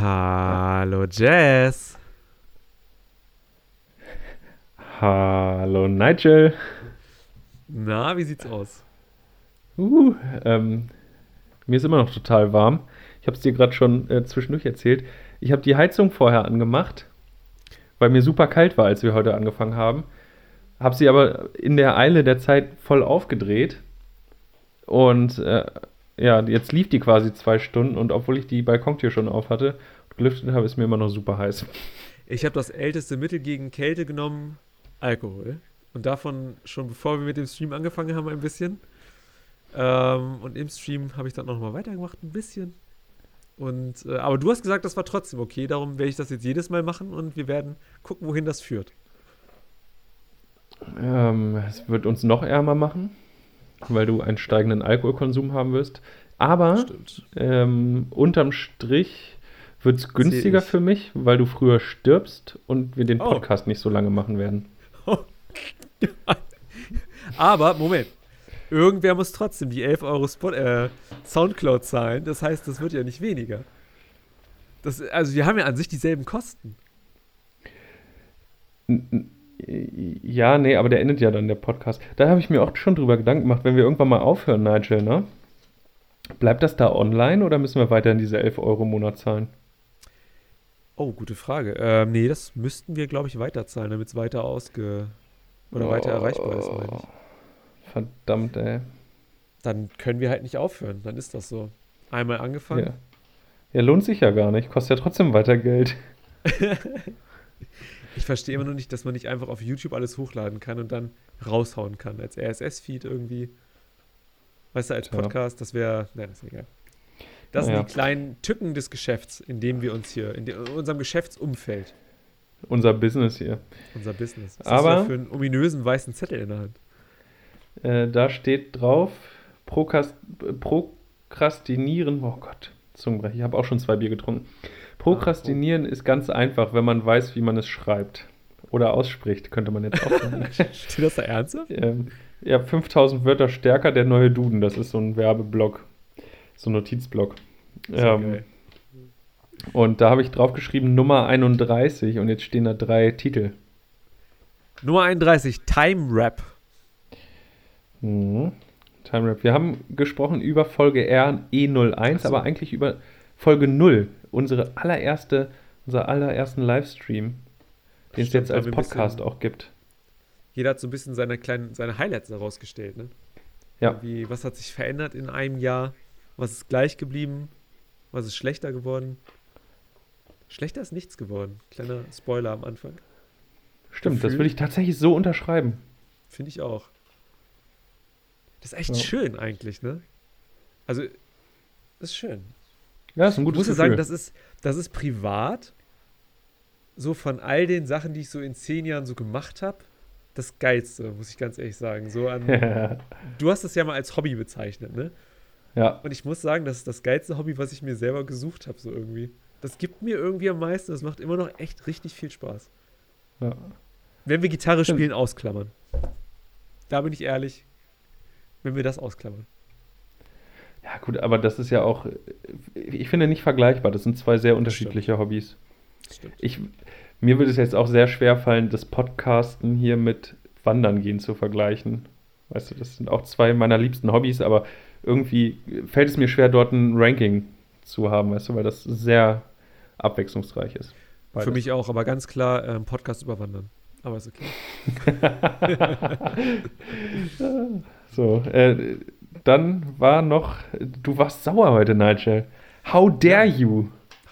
Hallo Jess. Hallo Nigel. Na, wie sieht's aus? Uh, ähm, mir ist immer noch total warm. Ich habe es dir gerade schon äh, zwischendurch erzählt. Ich habe die Heizung vorher angemacht, weil mir super kalt war, als wir heute angefangen haben. Habe sie aber in der Eile der Zeit voll aufgedreht. Und äh, ja, jetzt lief die quasi zwei Stunden und obwohl ich die Balkontür schon auf hatte gelüftet habe, ist mir immer noch super heiß. Ich habe das älteste Mittel gegen Kälte genommen, Alkohol. Und davon schon bevor wir mit dem Stream angefangen haben, ein bisschen. Ähm, und im Stream habe ich dann noch mal weitergemacht, ein bisschen. Und, äh, aber du hast gesagt, das war trotzdem okay, darum werde ich das jetzt jedes Mal machen und wir werden gucken, wohin das führt. Ähm, es wird uns noch ärmer machen weil du einen steigenden Alkoholkonsum haben wirst. Aber ähm, unterm Strich wird es günstiger für mich, weil du früher stirbst und wir den oh. Podcast oh. nicht so lange machen werden. Aber, Moment. Irgendwer muss trotzdem die 11 Euro Spot, äh, Soundcloud zahlen. Das heißt, das wird ja nicht weniger. Das, also, wir haben ja an sich dieselben Kosten. Ja, nee, aber der endet ja dann, der Podcast. Da habe ich mir auch schon drüber Gedanken gemacht, wenn wir irgendwann mal aufhören, Nigel, ne? Bleibt das da online oder müssen wir weiterhin diese 11 Euro im Monat zahlen? Oh, gute Frage. Ähm, nee, das müssten wir, glaube ich, weiterzahlen, damit es weiter ausge... oder oh, weiter erreichbar ist, meine ich. Verdammt, ey. Dann können wir halt nicht aufhören, dann ist das so. Einmal angefangen. Ja, ja lohnt sich ja gar nicht, kostet ja trotzdem weiter Geld. Ich verstehe immer nur nicht, dass man nicht einfach auf YouTube alles hochladen kann und dann raushauen kann als RSS-Feed irgendwie. Weißt du, als Podcast, ja. das wäre, nein, das ist egal. Das ja. sind die kleinen Tücken des Geschäfts, in dem wir uns hier, in, de, in unserem Geschäftsumfeld. Unser Business hier. Unser Business. Was Aber hast du für einen ominösen weißen Zettel in der Hand? Äh, da steht drauf, Prokast, Prokrastinieren, oh Gott, Zungenbrecher, ich habe auch schon zwei Bier getrunken. Prokrastinieren ist ganz einfach, wenn man weiß, wie man es schreibt. Oder ausspricht, könnte man jetzt auch sagen. Steht das da ernsthaft? Ähm, ja, 5000 Wörter stärker, der neue Duden. Das ist so ein Werbeblock. So ein Notizblock. Ähm, und da habe ich draufgeschrieben Nummer 31 und jetzt stehen da drei Titel. Nummer 31, Time Rap. Mhm. Time Rap. Wir haben gesprochen über Folge R E01, so. aber eigentlich über Folge 0 unsere allererste, unser allerersten Livestream, den es jetzt als Podcast bisschen, auch gibt. Jeder hat so ein bisschen seine kleinen, seine Highlights herausgestellt, ne? Ja. Irgendwie, was hat sich verändert in einem Jahr? Was ist gleich geblieben? Was ist schlechter geworden? Schlechter ist nichts geworden. Kleiner Spoiler am Anfang. Stimmt, Gefühl. das würde ich tatsächlich so unterschreiben. Finde ich auch. Das ist echt ja. schön eigentlich, ne? Also, das ist schön. Ja, ist ein gutes Ich muss sagen, das ist, das ist privat, so von all den Sachen, die ich so in zehn Jahren so gemacht habe, das Geilste, muss ich ganz ehrlich sagen. So an, du hast das ja mal als Hobby bezeichnet, ne? Ja. Und ich muss sagen, das ist das geilste Hobby, was ich mir selber gesucht habe, so irgendwie. Das gibt mir irgendwie am meisten, das macht immer noch echt richtig viel Spaß. Ja. Wenn wir Gitarre spielen, ausklammern. Da bin ich ehrlich, wenn wir das ausklammern. Ja, gut, aber das ist ja auch, ich finde nicht vergleichbar. Das sind zwei sehr unterschiedliche. Hobbys. Stimmt. Ich, mir würde es jetzt auch sehr schwer fallen, das Podcasten hier mit Wandern gehen zu vergleichen. Weißt du, das sind auch zwei meiner liebsten Hobbys, aber irgendwie fällt es mir schwer, dort ein Ranking zu haben, weißt du, weil das sehr abwechslungsreich ist. Beides. Für mich auch, aber ganz klar ähm, Podcast überwandern. Aber ist okay. so, äh, dann war noch, du warst sauer heute, Nigel. How dare ja. you?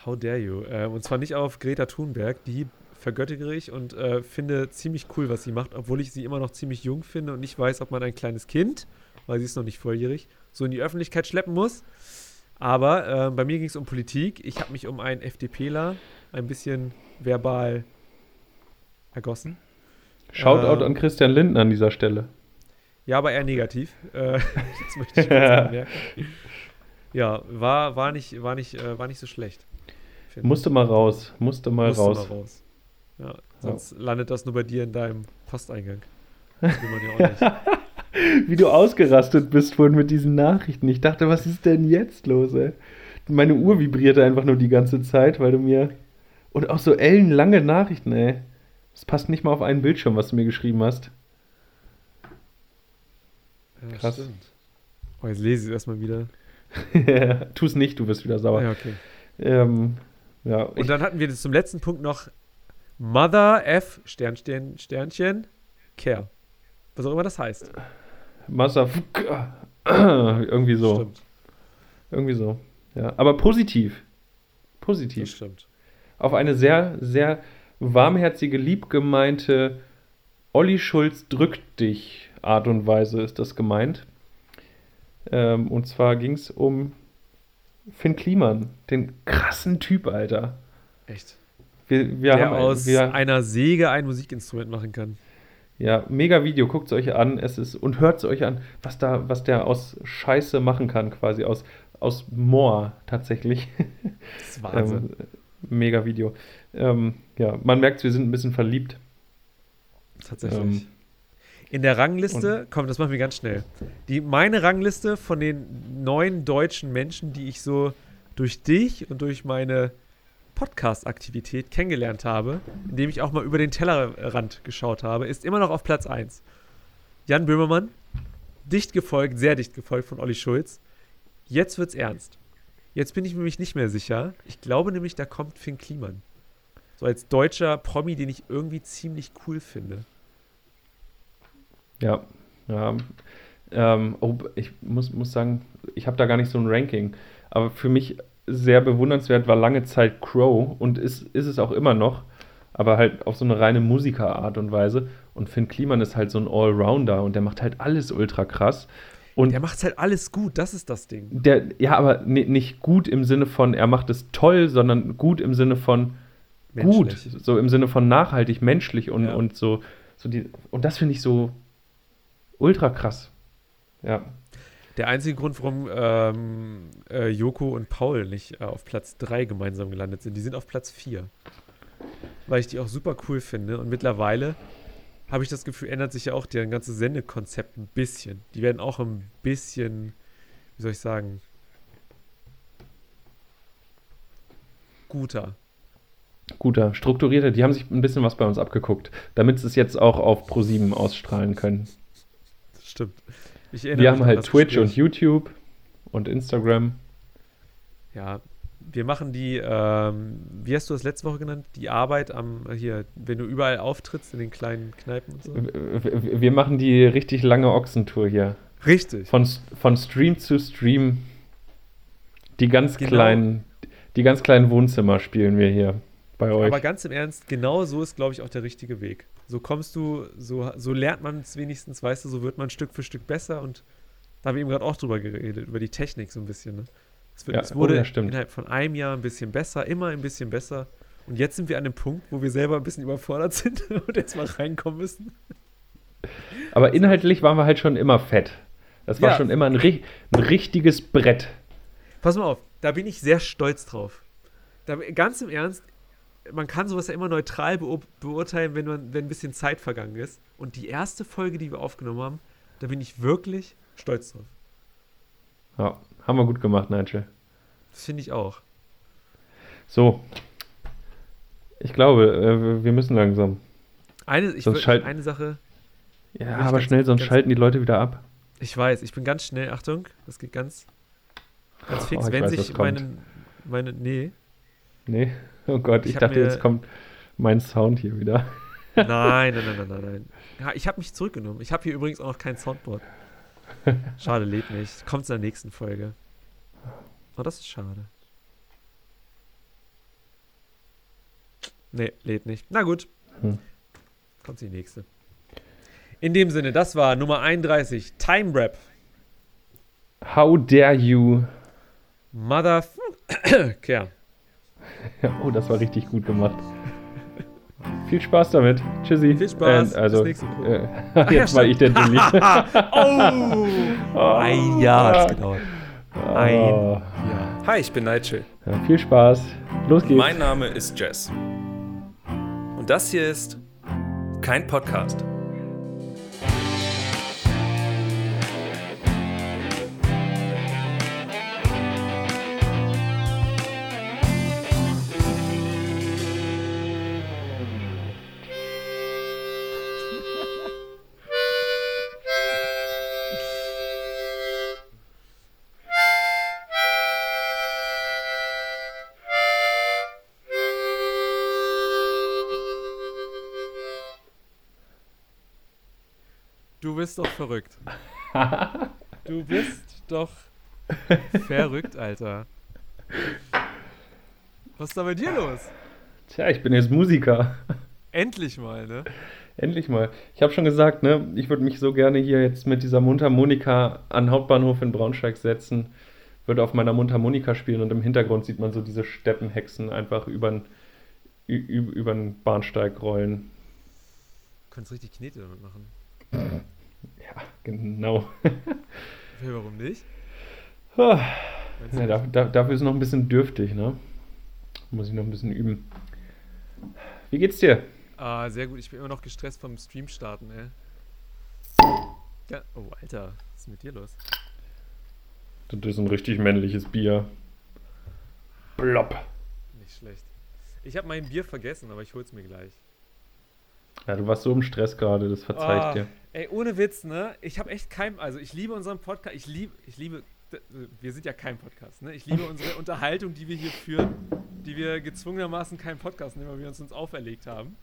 How dare you? Äh, und zwar nicht auf Greta Thunberg, die vergöttere ich und äh, finde ziemlich cool, was sie macht, obwohl ich sie immer noch ziemlich jung finde und nicht weiß, ob man ein kleines Kind, weil sie ist noch nicht volljährig, so in die Öffentlichkeit schleppen muss. Aber äh, bei mir ging es um Politik. Ich habe mich um einen FDPler ein bisschen verbal ergossen. Shoutout an Christian Lindner an dieser Stelle. Ja, aber eher negativ. Äh, das möchte ich anmerken. Ja, war, war, nicht, war, nicht, äh, war nicht so schlecht. Musste mal raus. Musste mal Musste raus. Mal raus. Ja, sonst ja. landet das nur bei dir in deinem Posteingang. Das will man ja auch nicht. Wie du ausgerastet bist vorhin mit diesen Nachrichten. Ich dachte, was ist denn jetzt los, ey? meine Uhr vibrierte einfach nur die ganze Zeit, weil du mir. Und auch so ellenlange Nachrichten, ey. Das passt nicht mal auf einen Bildschirm, was du mir geschrieben hast. Ja, Krass. Stimmt. Oh, jetzt lese ich es erstmal wieder. tu es nicht, du wirst wieder sauer. Ja, okay. Ähm, ja, Und dann hatten wir zum letzten Punkt noch Mother F Sternchen, Sternchen Care. Was auch immer das heißt. Motherfucker. Irgendwie so. Stimmt. Irgendwie so. Ja, aber positiv. Das Positiv. stimmt. Auf eine sehr, sehr warmherzige, liebgemeinte Olli Schulz drückt dich Art und Weise ist das gemeint. Ähm, und zwar ging es um Finn Kliman, den krassen Typ, Alter. Echt. Wir, wir Der haben aus wir, einer Säge ein Musikinstrument machen kann. Ja, mega Video, guckt es euch an, es ist und hört es euch an, was da, was der aus Scheiße machen kann, quasi aus, aus Moor tatsächlich. Das ist Wahnsinn. ähm, mega Video. Ähm, ja, man merkt, wir sind ein bisschen verliebt. Tatsächlich. ähm, In der Rangliste, komm, das machen wir ganz schnell. Die, meine Rangliste von den neun deutschen Menschen, die ich so durch dich und durch meine Podcast-Aktivität kennengelernt habe, indem ich auch mal über den Tellerrand geschaut habe, ist immer noch auf Platz 1. Jan Böhmermann, dicht gefolgt, sehr dicht gefolgt von Olli Schulz. Jetzt wird's ernst. Jetzt bin ich mir nicht mehr sicher. Ich glaube nämlich, da kommt Finn Kliman. So als deutscher Promi, den ich irgendwie ziemlich cool finde. Ja, ja. Ähm, oh, ich muss, muss sagen, ich habe da gar nicht so ein Ranking. Aber für mich sehr bewundernswert war lange Zeit Crow und ist, ist es auch immer noch, aber halt auf so eine reine Musikerart und Weise. Und Finn Kliman ist halt so ein Allrounder und der macht halt alles ultra krass. Und Der macht halt alles gut, das ist das Ding. der, ja, aber ni- nicht gut im Sinne von, er macht es toll, sondern gut im Sinne von gut, Menschlich. so im Sinne von nachhaltig, menschlich und, Ja. und so, so die, und das finde ich so ultra krass. Ja, Der einzige Grund, warum ähm, äh, Joko und Paul nicht äh, auf Platz 3 gemeinsam gelandet sind, die sind auf Platz 4. Weil ich die auch super cool finde. Und mittlerweile habe ich das Gefühl, ändert sich ja auch deren ganzes Sendekonzept ein bisschen. Die werden auch ein bisschen, wie soll ich sagen, guter. guter, strukturierter, die haben sich ein bisschen was bei uns abgeguckt, damit sie es jetzt auch auf Pro7 ausstrahlen können. Das stimmt. Wir haben halt Twitch und. YouTube und Instagram. Ja, wir machen die, ähm, wie hast du das letzte Woche genannt? Die Arbeit am, hier, wenn du überall auftrittst in den kleinen Kneipen und so. W- w- Wir machen die richtig lange Ochsentour hier. Richtig. Von, von Stream zu Stream. Die ganz Genau. kleinen, die ganz kleinen Wohnzimmer spielen wir hier bei euch. Aber ganz im Ernst, genau so ist, glaube ich, auch der richtige Weg. So kommst du, so, so lernt man es wenigstens, weißt du, so wird man Stück für Stück besser und da haben wir eben gerade auch drüber geredet, über die Technik so ein bisschen. Ne? Es, wird, Ja, es wurde oh, innerhalb von einem Jahr ein bisschen besser, immer ein bisschen besser. Und jetzt sind wir an dem Punkt, wo wir selber ein bisschen überfordert sind und jetzt mal reinkommen müssen. Aber inhaltlich waren wir halt schon immer fett. Das war Ja. schon immer ein, ein richtiges Brett. Pass mal auf, da bin ich sehr stolz drauf. Da, ganz im Ernst, man kann sowas ja immer neutral beur beurteilen, wenn, man, wenn ein bisschen Zeit vergangen ist. Und die erste Folge, die wir aufgenommen haben, da bin ich wirklich stolz drauf. Ja, haben wir gut gemacht, Nigel. Das finde ich auch. So. Ich glaube, äh, wir müssen langsam. Eine, ich Sonst würd- eine Sache, Ja, aber schnell, sonst schalten die Leute wieder ab. ich weiß, ich bin ganz schnell, Achtung, das geht ganz, ganz fix. Oh, wenn weiß, sich meine, meine, nee, Nee. Oh Gott, ich, Ich dachte, mir- jetzt kommt mein Sound hier wieder. nein, nein, nein, nein, nein, nein. Ja, ich habe mich zurückgenommen. Ich habe hier übrigens auch noch kein Soundboard. Schade, lädt nicht. Kommt in der nächsten Folge. Oh, das ist schade. Nee, lädt nicht. Na gut. Hm. Kommt die nächste. In dem Sinne, das war Nummer 31, Time Rap. How dare you? Mother. Care. Oh, das war richtig gut gemacht. Viel Spaß damit. Tschüssi. Viel Spaß. Äh, also, Bis nächste Woche. äh, Ach ja, jetzt war ich der Dulli. oh! Ein Jahr hat's gedauert. Ein Oh. Jahr. Hi, ich bin Nigel. Ja, viel Spaß. Los geht's. Mein Name ist Jess. Und das hier ist kein Podcast. Bist doch verrückt. Du bist doch verrückt, Alter. Was ist da bei dir los? Tja, ich bin jetzt Musiker. Endlich mal, ne? Endlich mal. Ich habe schon gesagt, ne, ich würde mich so gerne hier jetzt mit dieser Mundharmonika an Hauptbahnhof in Braunschweig setzen, würde auf meiner Mundharmonika spielen und im Hintergrund sieht man so diese Steppenhexen einfach über den Bahnsteig rollen. Du könntest richtig Knete damit machen. Ja, genau. Okay, warum nicht? Ah, ja, da, da, dafür ist es noch ein bisschen dürftig, ne? Muss ich noch ein bisschen üben. Wie geht's dir? Ah, sehr gut. Ich bin immer noch gestresst vom Stream starten, ey. Ja, oh, Alter. Was ist mit dir los? Das ist ein richtig männliches Bier. Blopp. Nicht schlecht. Ich habe mein Bier vergessen, aber ich hol's mir gleich. Ja, du warst so im Stress gerade, das verzeih ich Ah, dir. Ey, ohne Witz, ne? Ich habe echt kein, also ich liebe unseren Podcast, ich liebe, ich liebe, wir sind ja kein Podcast, ne? Ich liebe unsere Unterhaltung, die wir hier führen, die wir gezwungenermaßen keinen Podcast nehmen, weil wir uns uns auferlegt haben.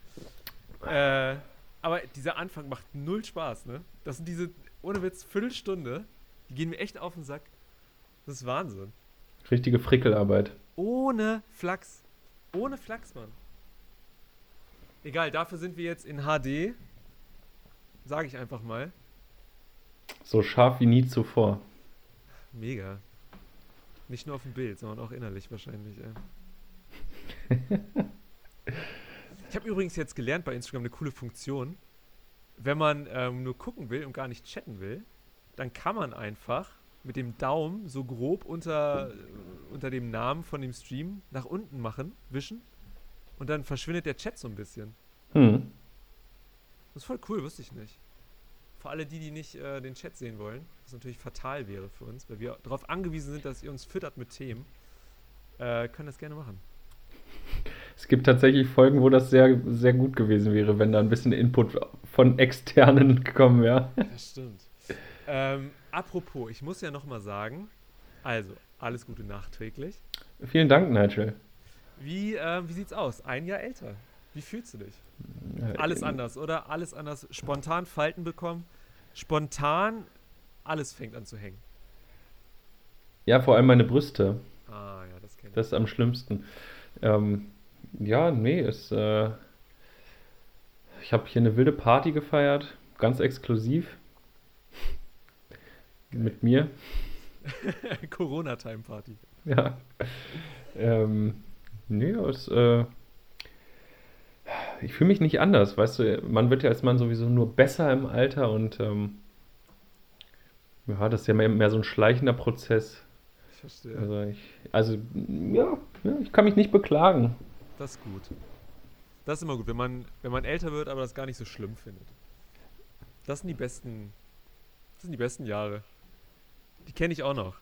Äh, aber dieser Anfang macht null Spaß, ne? Das sind diese, ohne Witz, Viertelstunde, die gehen mir echt auf den Sack. Das ist Wahnsinn. Richtige Frickelarbeit. Ohne Flachs. Ohne Flachs, Mann. Egal, dafür sind wir jetzt in HD. Sage ich einfach mal. So scharf wie nie zuvor. Mega. Nicht nur auf dem Bild, sondern auch innerlich wahrscheinlich. Ey. ich habe übrigens jetzt gelernt bei Instagram eine coole Funktion. Wenn man ähm, nur gucken will und gar nicht chatten will, dann kann man einfach mit dem Daumen so grob unter, äh, unter dem Namen von dem Stream nach unten machen, wischen. Und dann verschwindet der Chat so ein bisschen. Hm. Das ist voll cool, wusste ich nicht. Für alle die, die nicht äh, den Chat sehen wollen, was natürlich fatal wäre für uns, weil wir darauf angewiesen sind, dass ihr uns füttert mit Themen, äh, können das gerne machen. Es gibt tatsächlich Folgen, wo das sehr, sehr gut gewesen wäre, wenn da ein bisschen Input von Externen gekommen wäre. Das stimmt. ähm, apropos, ich muss ja nochmal sagen, also, alles Gute nachträglich. Vielen Dank, Nigel. Wie, ähm, wie sieht's aus? Ein Jahr älter. Wie fühlst du dich? Alles anders, oder? Alles anders. Spontan Falten bekommen. Spontan alles fängt an zu hängen. Ja, vor allem meine Brüste. Ah, ja, das kennt Das ist am schlimmsten. Ähm, ja, nee, es, äh, ich habe hier eine wilde Party gefeiert, ganz exklusiv. Mit mir. ich. Corona-Time-Party. Ja. Ähm, nee, es, äh, ich fühle mich nicht anders, weißt du, man wird ja als Mann sowieso nur besser im Alter und ähm, ja, das ist ja mehr, mehr so ein schleichender Prozess. Ich verstehe. Also ich, also ja, ja, ich kann mich nicht beklagen. Das ist gut. Das ist immer gut, wenn man, wenn man älter wird, aber das gar nicht so schlimm findet. Das sind die besten, das sind die besten Jahre. Die kenne ich auch noch.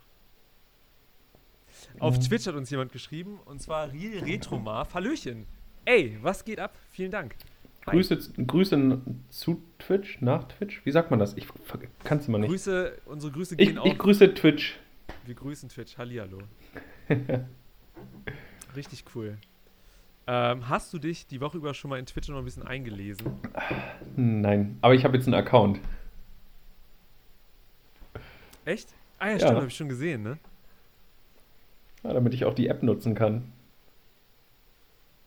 Auf. Twitch hat uns jemand geschrieben, und zwar Real Retromar. Hallöchen. Ey, was geht ab? Vielen Dank. Hi. Grüße, Grüße zu Twitch, nach Twitch. Wie sagt man das? Ich kann es immer nicht. Grüße, unsere Grüße gehen Ich, auf. ich grüße Twitch. Wir grüßen Twitch. Hallihallo. Richtig cool. Ähm, hast du dich die Woche über schon mal in Twitch noch ein bisschen eingelesen? Nein, aber ich habe jetzt einen Account. Echt? Ah ja, Ja. stimmt, habe ich schon gesehen, ne? Ja, damit ich auch die App nutzen kann.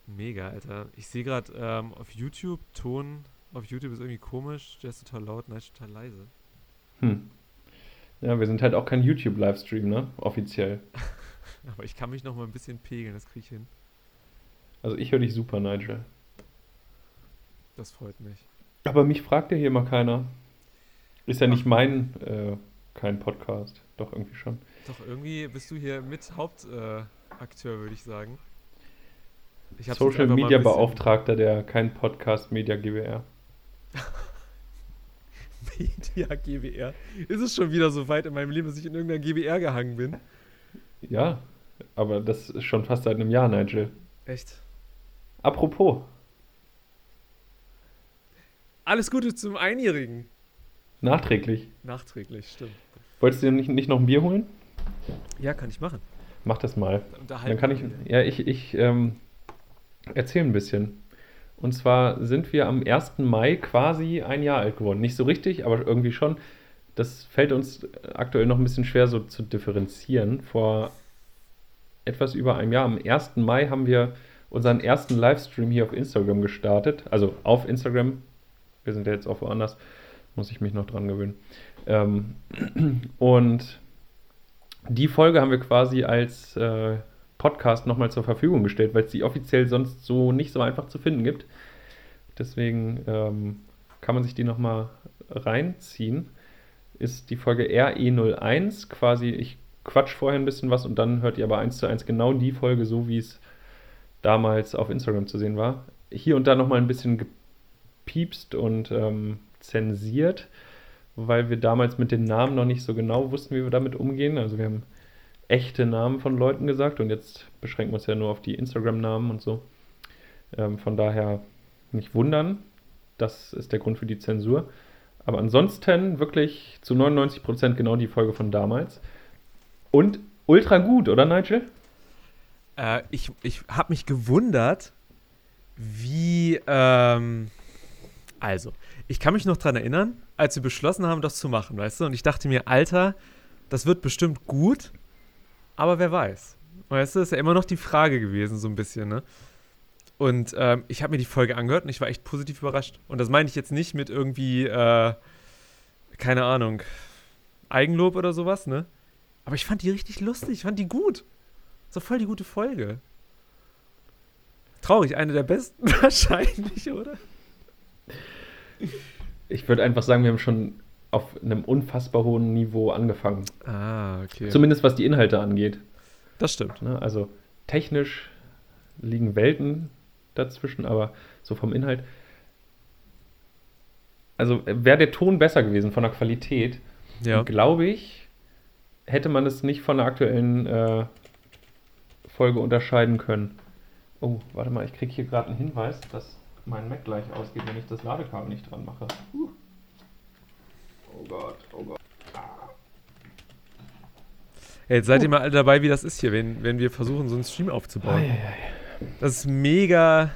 Mega, Alter. Ich sehe gerade ähm, auf YouTube, Ton auf YouTube ist irgendwie komisch. Der ist total laut, nein, total leise. Hm. Ja, wir sind halt auch kein YouTube-Livestream, ne? Offiziell. Aber ich kann mich noch mal ein bisschen pegeln, das kriege ich hin. Also ich höre dich super, Nigel. Das freut mich. Aber mich fragt ja hier mal keiner. Ist ja nicht mein, äh, kein Podcast. Doch, irgendwie schon. Doch, irgendwie bist du hier mit Hauptakteur, äh, würde ich sagen. Ich Social Media Beauftragter der kein Podcast Media GWR. Media GWR. Ist es schon wieder so weit in meinem Leben, dass ich in irgendeiner GWR gehangen bin? Ja, aber das ist schon fast seit einem Jahr, Nigel. Echt? Apropos, Alles Gute zum Einjährigen. nachträglich. Nachträglich, stimmt. Wolltest du dir nicht, nicht noch ein Bier holen? Ja, kann ich machen. Mach das mal. Unterhalten Dann kann ich, ja, ich, ich ähm, erzähle ein bisschen. Und zwar sind wir am 1. Mai quasi ein Jahr alt geworden. Nicht so richtig, aber irgendwie schon. Das fällt uns aktuell noch ein bisschen schwer so zu differenzieren. Vor etwas über einem Jahr, am 1. Mai, haben wir unseren ersten Livestream hier auf Instagram gestartet. Also auf Instagram. Wir sind ja jetzt auch woanders. Muss ich mich noch dran gewöhnen. Ähm, und die Folge haben wir quasi als äh, Podcast nochmal zur Verfügung gestellt, weil es die offiziell sonst so nicht so einfach zu finden gibt. Deswegen ähm, kann man sich die nochmal reinziehen. Ist die Folge RE01 quasi, ich quatsch vorher ein bisschen was und dann hört ihr aber eins zu eins genau die Folge, so wie es damals auf Instagram zu sehen war. Hier und da nochmal ein bisschen gepiepst und ähm, zensiert, weil wir damals mit den Namen noch nicht so genau wussten, wie wir damit umgehen. Also wir haben echte Namen von Leuten gesagt und jetzt beschränken wir uns ja nur auf die Instagram-Namen und so. Ähm, von daher nicht wundern, das ist der Grund für die Zensur. Aber ansonsten wirklich zu 99% genau die Folge von damals. Und ultra gut, oder Nigel? Äh, ich ich habe mich gewundert, wie. Ähm, also, ich kann mich noch daran erinnern, als wir beschlossen haben, das zu machen, weißt du? Und ich dachte mir, Alter, das wird bestimmt gut, aber wer weiß. Weißt du, ist ja immer noch die Frage gewesen, so ein bisschen, ne? Und ähm, ich habe mir die Folge angehört und ich war echt positiv überrascht. Und das meine ich jetzt nicht mit irgendwie, äh, keine Ahnung, Eigenlob oder sowas, ne? Aber ich fand die richtig lustig, ich fand die gut. So voll die gute Folge. Traurig, eine der besten wahrscheinlich, oder? Ich würde einfach sagen, wir haben schon auf einem unfassbar hohen Niveau angefangen. Ah, okay. Zumindest was die Inhalte angeht. Das stimmt. Ne? Also technisch liegen Welten dazwischen, aber so vom Inhalt. Also wäre der Ton besser gewesen von der Qualität, Ja. glaube ich, hätte man es nicht von der aktuellen äh, Folge unterscheiden können. Oh, warte mal, ich kriege hier gerade einen Hinweis, dass mein Mac gleich ausgeht, wenn ich das Ladekabel nicht dran mache. Uh. Oh Gott, oh Gott. Ja, jetzt seid ihr mal alle dabei, wie das ist hier, wenn, wenn wir versuchen, so einen Stream aufzubauen. Das ist mega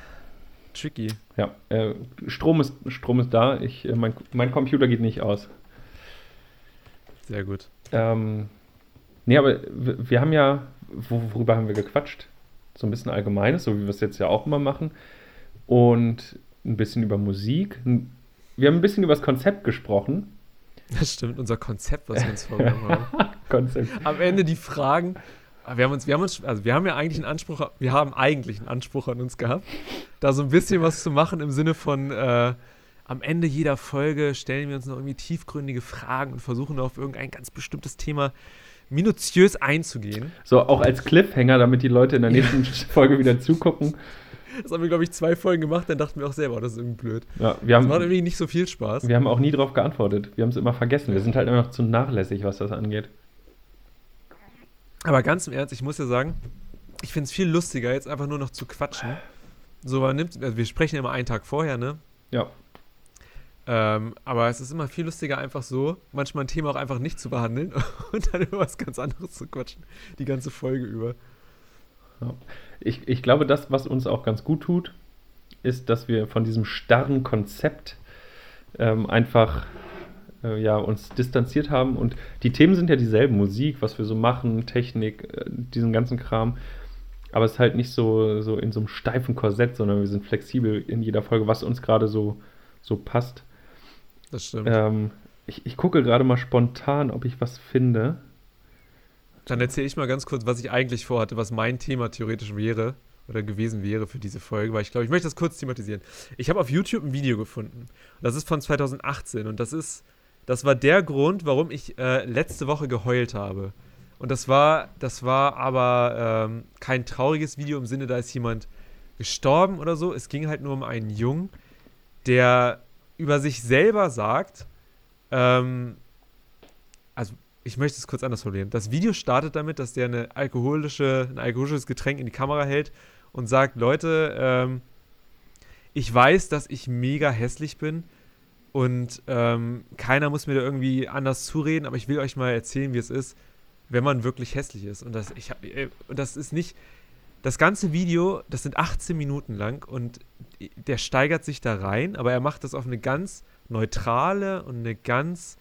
tricky. Ja, äh, Strom, ist, Strom ist da. Ich, äh, mein, mein Computer geht nicht aus. Sehr gut. Ähm, nee, aber wir, wir haben ja, wo, worüber haben wir gequatscht? So ein bisschen Allgemeines, so wie wir es jetzt ja auch immer machen. Und ein bisschen über Musik. Wir haben ein bisschen über das Konzept gesprochen. Das stimmt, unser Konzept, was wir uns vorgenommen haben. Konzept. Am Ende die Fragen. Wir haben uns, wir haben uns, also wir haben ja eigentlich einen Anspruch, wir haben eigentlich einen Anspruch an uns gehabt, da so ein bisschen was zu machen im Sinne von, äh, am Ende jeder Folge stellen wir uns noch irgendwie tiefgründige Fragen und versuchen auf irgendein ganz bestimmtes Thema minutiös einzugehen. So, auch als Cliffhanger, damit die Leute in der nächsten Folge wieder zugucken. Das haben wir, glaube ich, zwei Folgen gemacht, dann dachten wir auch selber, oh, das ist irgendwie blöd. Ja, wir Das macht haben, irgendwie nicht so viel Spaß. wir haben auch nie drauf geantwortet. Wir haben es immer vergessen. Wir sind halt immer noch zu nachlässig, was das angeht. Aber ganz im Ernst, ich muss ja sagen, ich finde es viel lustiger, jetzt einfach nur noch zu quatschen. So, man nimmt, also wir sprechen ja immer einen Tag vorher, ne? Ja, Ähm, aber es ist immer viel lustiger, einfach so, manchmal ein Thema auch einfach nicht zu behandeln und dann über was ganz anderes zu quatschen. Die ganze Folge über. Ich, ich glaube, das, was uns auch ganz gut tut, ist, dass wir von diesem starren Konzept ähm, einfach äh, ja, uns distanziert haben. Und die Themen sind ja dieselben: Musik, was wir so machen, Technik, äh, diesen ganzen Kram. Aber es ist halt nicht so, so in so einem steifen Korsett, sondern wir sind flexibel in jeder Folge, was uns gerade so, so passt. Das stimmt. Ähm, ich, ich gucke gerade mal spontan, ob ich was finde. Dann erzähle ich mal ganz kurz, was ich eigentlich vorhatte, was mein Thema theoretisch wäre oder gewesen wäre für diese Folge, weil ich glaube, ich möchte das kurz thematisieren. Ich habe auf YouTube ein Video gefunden. Das ist von 2018 und das ist, das war der Grund, warum ich äh, letzte Woche geheult habe. Und das war, das war aber ähm, kein trauriges Video im Sinne, da ist jemand gestorben oder so. Es ging halt nur um einen Jungen, der über sich selber sagt, ähm, also ich möchte es kurz anders formulieren. Das Video startet damit, dass der eine alkoholische, ein alkoholisches Getränk in die Kamera hält und sagt, Leute, ähm, ich weiß, dass ich mega hässlich bin und ähm, keiner muss mir da irgendwie anders zureden, aber ich will euch mal erzählen, wie es ist, wenn man wirklich hässlich ist. Und das, ich äh, und das ist nicht, das ganze Video, das sind 18 Minuten lang und der steigert sich da rein, aber er macht das auf eine ganz neutrale und eine ganz,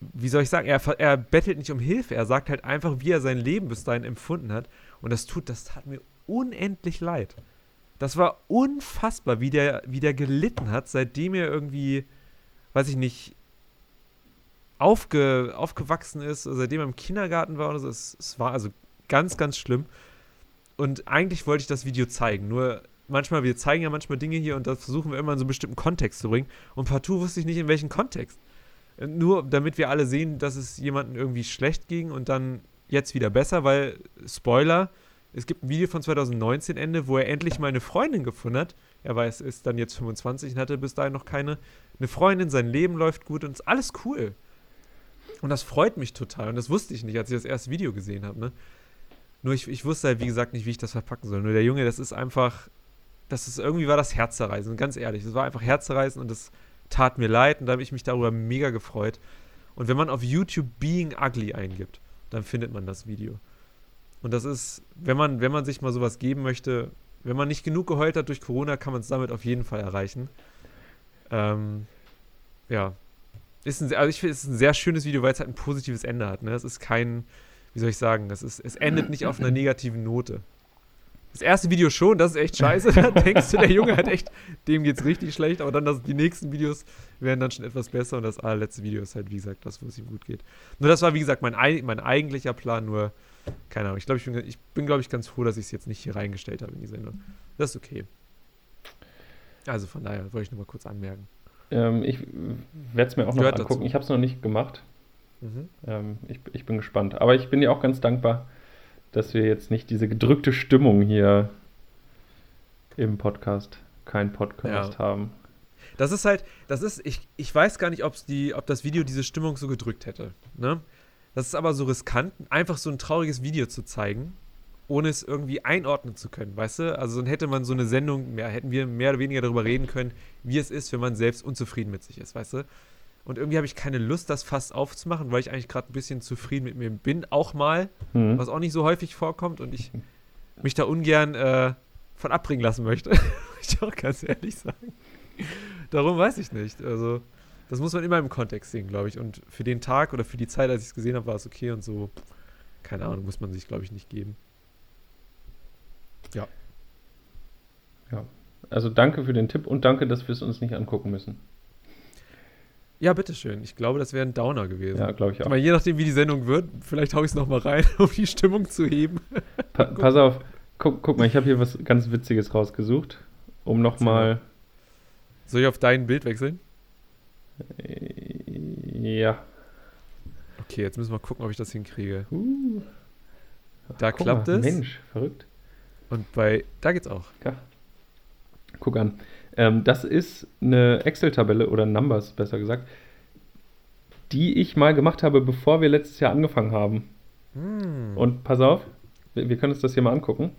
wie soll ich sagen, er, er bettelt nicht um Hilfe, er sagt halt einfach, wie er sein Leben bis dahin empfunden hat. Und das tut, das tat mir unendlich leid. Das war unfassbar, wie der, wie der gelitten hat, seitdem er irgendwie, weiß ich nicht, aufge, aufgewachsen ist, seitdem er im Kindergarten war oder so. Es, es war also ganz, ganz schlimm. Und eigentlich wollte ich das Video zeigen, nur manchmal, wir zeigen ja manchmal Dinge hier und das versuchen wir immer in so einen bestimmten Kontext zu bringen. Und partout wusste ich nicht, in welchen Kontext. Nur damit wir alle sehen, dass es jemandem irgendwie schlecht ging und dann jetzt wieder besser, weil, Spoiler, es gibt ein Video von 2019 Ende, wo er endlich mal eine Freundin gefunden hat. Er weiß, ist dann jetzt 25 und hatte bis dahin noch keine. Eine Freundin, sein Leben läuft gut und ist alles cool. Und das freut mich total. Und das wusste ich nicht, als ich das erste Video gesehen habe. Ne? Nur ich, ich wusste halt, wie gesagt, nicht, wie ich das verpacken soll. Nur der Junge, das ist einfach, das ist irgendwie war das Herzzerreißen, ganz ehrlich. Das war einfach Herzzerreißen und das tat mir leid und da habe ich mich darüber mega gefreut. Und wenn man auf YouTube Being Ugly eingibt, dann findet man das Video. Und das ist, wenn man, wenn man sich mal sowas geben möchte, wenn man nicht genug geheult hat durch Corona, kann man es damit auf jeden Fall erreichen. Ähm, ja. Ist ein, also ich finde, es ist ein sehr schönes Video, weil es halt ein positives Ende hat. Ne? Es ist kein, wie soll ich sagen, es, ist, es endet nicht auf einer negativen Note. Das erste Video schon, das ist echt scheiße. Da denkst du, der Junge hat echt, dem geht's richtig schlecht, aber dann das, die nächsten Videos werden dann schon etwas besser und das allerletzte Video ist halt, wie gesagt, das, wo es ihm gut geht. Nur das war, wie gesagt, mein, mein eigentlicher Plan, nur, keine Ahnung, ich glaube, ich bin, ich bin glaube ich, ganz froh, dass ich es jetzt nicht hier reingestellt habe in die Sendung. Das ist okay. Also von daher wollte ich nur mal kurz anmerken. Ähm, ich werde es mir auch noch Gehört angucken. Dazu. Ich habe es noch nicht gemacht. Mhm. Ähm, ich, ich bin gespannt. Aber ich bin dir auch ganz dankbar, dass wir jetzt nicht diese gedrückte Stimmung hier im Podcast, kein Podcast ja. haben. Das ist halt, das ist, ich, ich weiß gar nicht, ob's die, ob das Video diese Stimmung so gedrückt hätte. Ne? Das ist aber so riskant, einfach so ein trauriges Video zu zeigen, ohne es irgendwie einordnen zu können, weißt du? Also dann hätte man so eine Sendung, mehr, hätten wir mehr oder weniger darüber reden können, wie es ist, wenn man selbst unzufrieden mit sich ist, weißt du? Und irgendwie habe ich keine Lust, das fast aufzumachen, weil ich eigentlich gerade ein bisschen zufrieden mit mir bin, auch mal, mhm. was auch nicht so häufig vorkommt und ich mich da ungern äh, von abbringen lassen möchte. Muss ich auch ganz ehrlich sagen. Darum weiß ich nicht. Also, das muss man immer im Kontext sehen, glaube ich. Und für den Tag oder für die Zeit, als ich es gesehen habe, war es okay und so. Keine Ahnung, muss man sich, glaube ich, nicht geben. Ja. Ja. Also danke für den Tipp und danke, dass wir es uns nicht angucken müssen. Ja, bitteschön. Ich glaube, das wäre ein Downer gewesen. Ja, glaube ich auch. Aber je nachdem, wie die Sendung wird, vielleicht haue ich es nochmal rein, um die Stimmung zu heben. Pa pass auf, guck, guck, mal, ich habe hier was ganz Witziges rausgesucht, um nochmal. Soll ich auf dein Bild wechseln? Ja. Okay, jetzt müssen wir gucken, ob ich das hinkriege. Uh. Da Guck klappt mal, es. Mensch, verrückt. Und bei, da geht's auch. Ja. Guck an. Ähm, das ist eine Excel-Tabelle oder Numbers, besser gesagt, die ich mal gemacht habe, bevor wir letztes Jahr angefangen haben. Hm. Und pass auf, wir, wir, können uns das hier mal angucken.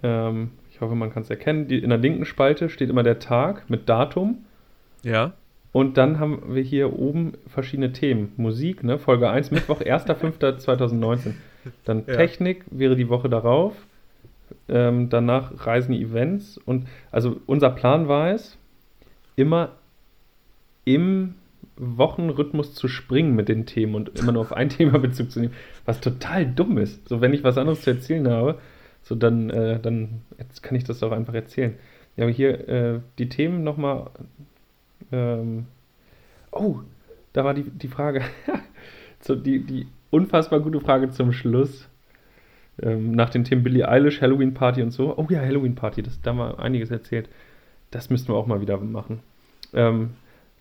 Ähm, ich hoffe, man kann es erkennen. Die, in der linken Spalte steht immer der Tag mit Datum. Ja. Und dann haben wir hier oben verschiedene Themen. Musik, ne? Folge 1, Mittwoch, 1.5.2019. Dann ja. Technik wäre die Woche darauf ähm, danach reisen Events und also unser Plan war es, immer im Wochenrhythmus zu springen mit den Themen und immer nur auf ein Thema Bezug zu nehmen, was total dumm ist. So, wenn ich was anderes zu erzählen habe, so dann, äh, dann kann ich das doch einfach erzählen. Ja, aber hier äh, die Themen nochmal. Ähm, oh, da war die, die Frage, so die, die unfassbar gute Frage zum Schluss ähm, nach den Themen Billie Eilish, Halloween Party und so. Oh ja, Halloween Party, das, da haben wir einiges erzählt. Das müssten wir auch mal wieder machen. Ähm,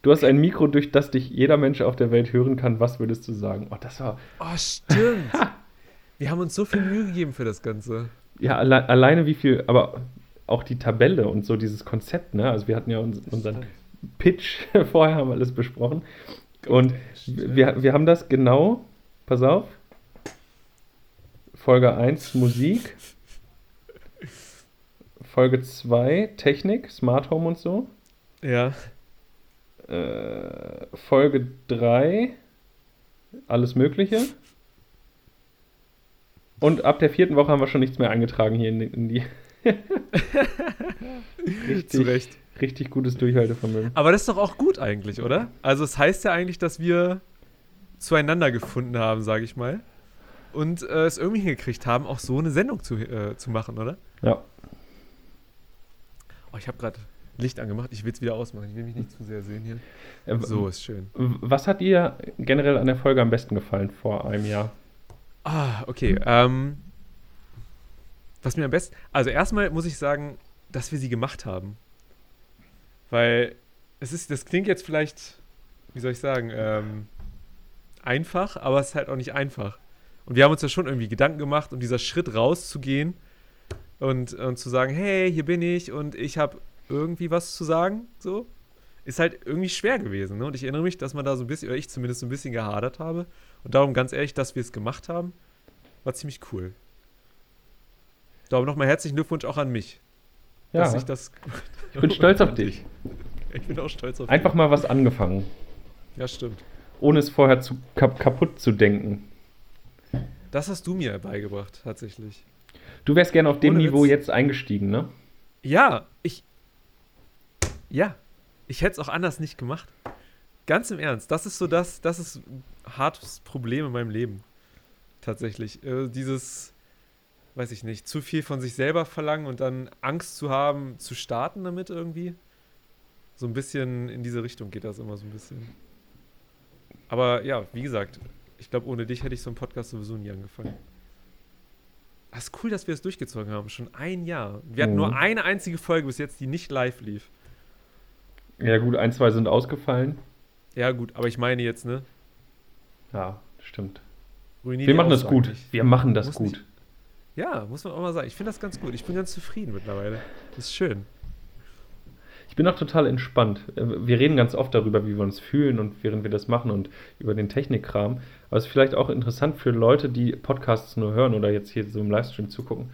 du hast ein Mikro, durch das dich jeder Mensch auf der Welt hören kann. Was würdest du sagen? Oh, das war. Oh, stimmt. wir haben uns so viel Mühe gegeben für das Ganze. Ja, alle, alleine wie viel, aber auch die Tabelle und so dieses Konzept, ne? Also wir hatten ja uns, unseren Pitch vorher, haben wir alles besprochen. Und wir, wir haben das genau, pass auf, Folge 1 Musik. Folge 2 Technik, Smart Home und so. Ja. Äh, Folge 3 alles Mögliche. Und ab der vierten Woche haben wir schon nichts mehr eingetragen hier in, in die. richtig, Zu Recht. richtig gutes Durchhaltevermögen. Aber das ist doch auch gut eigentlich, oder? Also es heißt ja eigentlich, dass wir zueinander gefunden haben, sage ich mal. Und äh, es irgendwie hingekriegt haben, auch so eine Sendung zu, äh, zu machen, oder? Ja. Oh, ich habe gerade Licht angemacht. Ich will es wieder ausmachen. Ich will mich nicht zu sehr sehen hier. Äh, So ist schön. Was hat dir generell an der Folge am besten gefallen vor einem Jahr? Ah, okay. Ähm, was mir am besten. Also erstmal muss ich sagen, dass wir sie gemacht haben. Weil es ist, das klingt jetzt vielleicht, wie soll ich sagen, ähm, einfach, aber es ist halt auch nicht einfach. Und wir haben uns ja schon irgendwie Gedanken gemacht und dieser Schritt rauszugehen und, und zu sagen, hey, hier bin ich und ich habe irgendwie was zu sagen, so, ist halt irgendwie schwer gewesen. Ne? Und ich erinnere mich, dass man da so ein bisschen, oder ich zumindest so ein bisschen gehadert habe. Und darum ganz ehrlich, dass wir es gemacht haben, war ziemlich cool. Darum nochmal herzlichen Glückwunsch auch an mich. Ja, dass ich das. ich bin stolz auf dich. Ich bin auch stolz auf Einfach dich. mal was angefangen, Ja, stimmt. ohne es vorher zu kap kaputt zu denken. Das hast du mir beigebracht, tatsächlich. Du wärst gerne auf dem Ohne Niveau Witz. jetzt eingestiegen, ne? Ja, ich. Ja, ich hätte es auch anders nicht gemacht. Ganz im Ernst, das ist so das, das ist ein hartes Problem in meinem Leben. Tatsächlich. Äh, dieses, weiß ich nicht, zu viel von sich selber verlangen und dann Angst zu haben, zu starten damit irgendwie. So ein bisschen in diese Richtung geht das immer so ein bisschen. Aber ja, wie gesagt, ich glaube, ohne dich hätte ich so einen Podcast sowieso nie angefangen. Das ist cool, dass wir es durchgezogen haben. Schon ein Jahr. Wir hatten Mhm. nur eine einzige Folge bis jetzt, die nicht live lief. Ja, gut, ein, zwei sind ausgefallen. Ja, gut, aber ich meine jetzt, ne? Ja, stimmt. Ruinier Wir machen das gut. nicht. Wir machen das Muss gut. nicht- Ja, muss man auch mal sagen. Ich finde das ganz gut. Ich bin ganz zufrieden mittlerweile. Das ist schön. Ich bin auch total entspannt. Äh, Wir reden ganz oft darüber, wie wir uns fühlen und während wir das machen und über den Technikkram. Aber es ist vielleicht auch interessant für Leute, die Podcasts nur hören oder jetzt hier so im Livestream zugucken.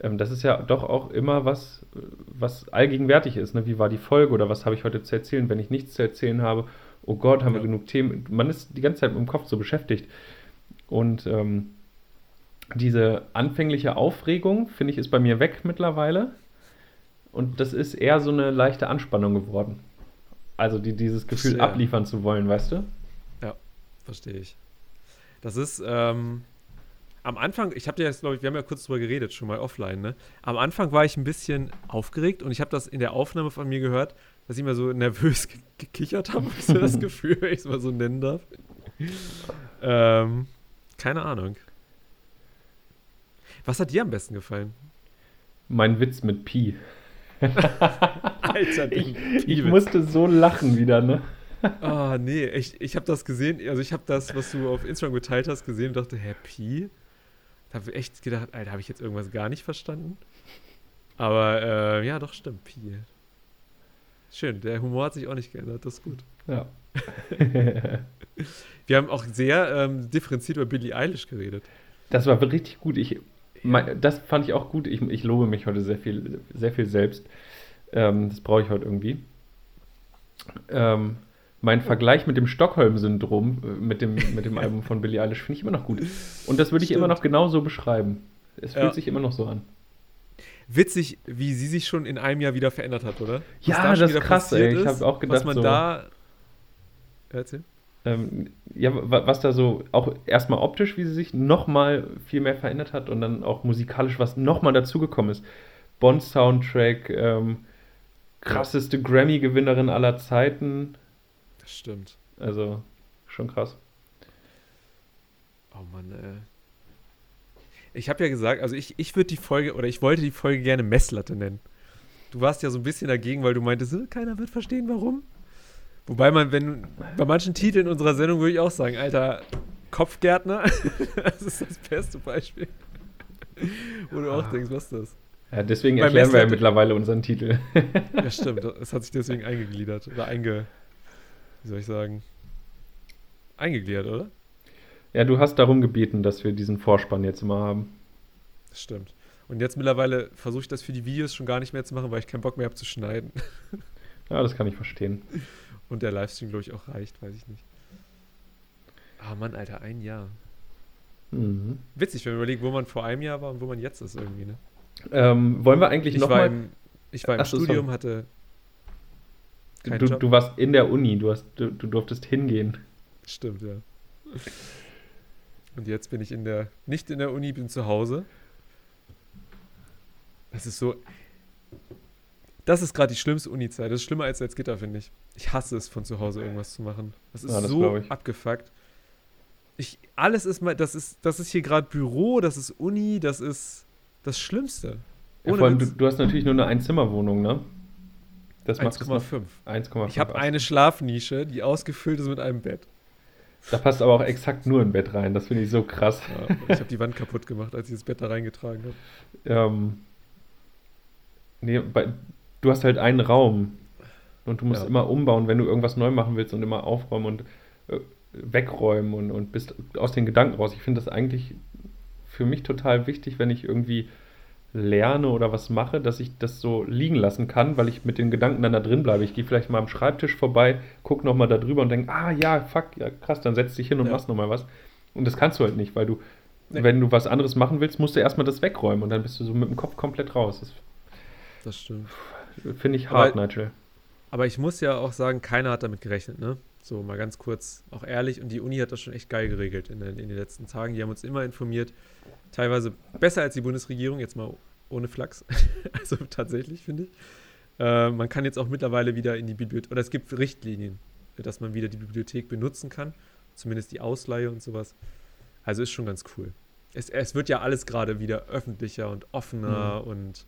Ähm, Das ist ja doch auch immer was, was allgegenwärtig ist. Ne? Wie war die Folge oder was habe ich heute zu erzählen? Wenn ich nichts zu erzählen habe, oh Gott, haben wir Ja. genug Themen. Man ist die ganze Zeit im Kopf so beschäftigt. Und ähm, diese anfängliche Aufregung, finde ich, ist bei mir weg mittlerweile. Und das ist eher so eine leichte Anspannung geworden. Also die, dieses Gefühl Verstehe. abliefern zu wollen, weißt du? Verstehe ich. Das ist, ähm, am Anfang, ich habe dir jetzt, glaube ich, wir haben ja kurz drüber geredet, schon mal offline, ne? Am Anfang war ich ein bisschen aufgeregt und ich habe das in der Aufnahme von mir gehört, dass ich immer so nervös ge gekichert habe, so das Gefühl, wenn ich es mal so nennen darf. ähm, keine Ahnung. Was hat dir am besten gefallen? Mein Witz mit Pi. Alter, Ich, ich musste so lachen wieder, ne? Ah, nee, ich, ich habe das gesehen, also ich habe das, was du auf Instagram geteilt hast, gesehen und dachte, hä, Pi? Da habe ich echt gedacht, Alter, habe ich jetzt irgendwas gar nicht verstanden? Aber äh, ja, doch, stimmt, Pi. Schön, der Humor hat sich auch nicht geändert, das ist gut. Ja. Wir haben auch sehr ähm, differenziert über Billie Eilish geredet. Das war richtig gut. Ich, das fand ich auch gut. Ich, ich lobe mich heute sehr viel, sehr viel selbst. Ähm, das brauche ich heute irgendwie. Ähm, mein Vergleich mit dem Stockholm-Syndrom, äh, mit dem, mit dem Album von Billie Eilish, finde ich immer noch gut. Und das würde ich immer noch genauso beschreiben. Es Ja. fühlt sich immer noch so an. Witzig, wie sie sich schon in einem Jahr wieder verändert hat, oder? Was Ja, da das ist krass, ey. Ich habe auch gedacht, was man so, da. Erzähl. Ähm, ja, wa- was da so auch erstmal optisch, wie sie sich nochmal viel mehr verändert hat und dann auch musikalisch, was nochmal dazugekommen ist. Bond-Soundtrack, ähm, krasseste Grammy-Gewinnerin aller Zeiten. Das stimmt. Also schon krass. Oh Mann, ey. Ich habe ja gesagt, also ich, ich würde die Folge, oder ich wollte die Folge gerne Messlatte nennen. Du warst ja so ein bisschen dagegen, weil du meintest, "Äh, keiner wird verstehen, warum. Wobei man, wenn, bei manchen Titeln unserer Sendung würde ich auch sagen, Alter, Kopfgärtner, das ist das beste Beispiel. Wo du auch Ah. denkst, was ist das? Ja, deswegen Bei erklären wir ja mittlerweile unseren Titel. Ja, stimmt, es hat sich deswegen eingegliedert. Oder einge, wie soll ich sagen, eingegliedert, oder? ja, du hast darum gebeten, dass wir diesen Vorspann jetzt immer haben. Das stimmt. Und jetzt mittlerweile versuche ich das für die Videos schon gar nicht mehr zu machen, weil ich keinen Bock mehr habe zu schneiden. Ja, das kann ich verstehen. Und der Livestream, glaube ich, auch reicht, weiß ich nicht. Ah Mann, Alter, ein Jahr. Mhm. Witzig, wenn man überlegt, wo man vor einem Jahr war und wo man jetzt ist irgendwie, ne? Ähm, wollen wir eigentlich Ich war, nochmal. im, ich war im Ach so, Studium, sorry. hatte Du, Job. du warst in der Uni, du, hast, du, du durftest hingehen. Stimmt, ja. Und jetzt bin ich in der, nicht in der Uni, bin zu Hause. Das ist so. Das ist gerade die schlimmste Uni-Zeit. Das ist schlimmer als Salzgitter, finde ich. Ich hasse es, von zu Hause irgendwas zu machen. Das ist Ja, das so abgefuckt. Ich, alles ist mal, das ist, das ist hier gerade Büro, das ist Uni, das ist das Schlimmste. Ja, vor allem, du, du hast natürlich nur eine Einzimmerwohnung, ne? Das macht es noch 1,5. 1,5. Ich habe eine Schlafnische, die ausgefüllt ist mit einem Bett. Da passt aber auch exakt nur ein Bett rein. Das finde ich so krass. Ja, ich habe die Wand kaputt gemacht, als ich das Bett da reingetragen habe. Ähm, nee, bei, du hast halt einen Raum und du musst Ja. immer umbauen, wenn du irgendwas neu machen willst und immer aufräumen und äh, wegräumen und, und bist aus den Gedanken raus. Ich finde das eigentlich für mich total wichtig, wenn ich irgendwie lerne oder was mache, dass ich das so liegen lassen kann, weil ich mit den Gedanken dann da drin bleibe. Ich gehe vielleicht mal am Schreibtisch vorbei, gucke nochmal da drüber und denke, ah ja, fuck, ja krass, dann setz dich hin und Ja. machst nochmal was. Und das kannst du halt nicht, weil du, Nee. wenn du was anderes machen willst, musst du erstmal das wegräumen und dann bist du so mit dem Kopf komplett raus. Das Das stimmt. Finde ich Aber- hart, Nigel. Aber ich muss ja auch sagen, keiner hat damit gerechnet, ne? So mal ganz kurz, auch ehrlich. Und die Uni hat das schon echt geil geregelt in, den- in den letzten Tagen. Die haben uns immer informiert. Teilweise besser als die Bundesregierung, jetzt mal ohne Flachs. also tatsächlich, finde ich. Äh, man kann jetzt auch mittlerweile wieder in die Bibliothek, oder es gibt Richtlinien, dass man wieder die Bibliothek benutzen kann. Zumindest die Ausleihe und sowas. Also ist schon ganz cool. Es, es wird ja alles gerade wieder öffentlicher und offener und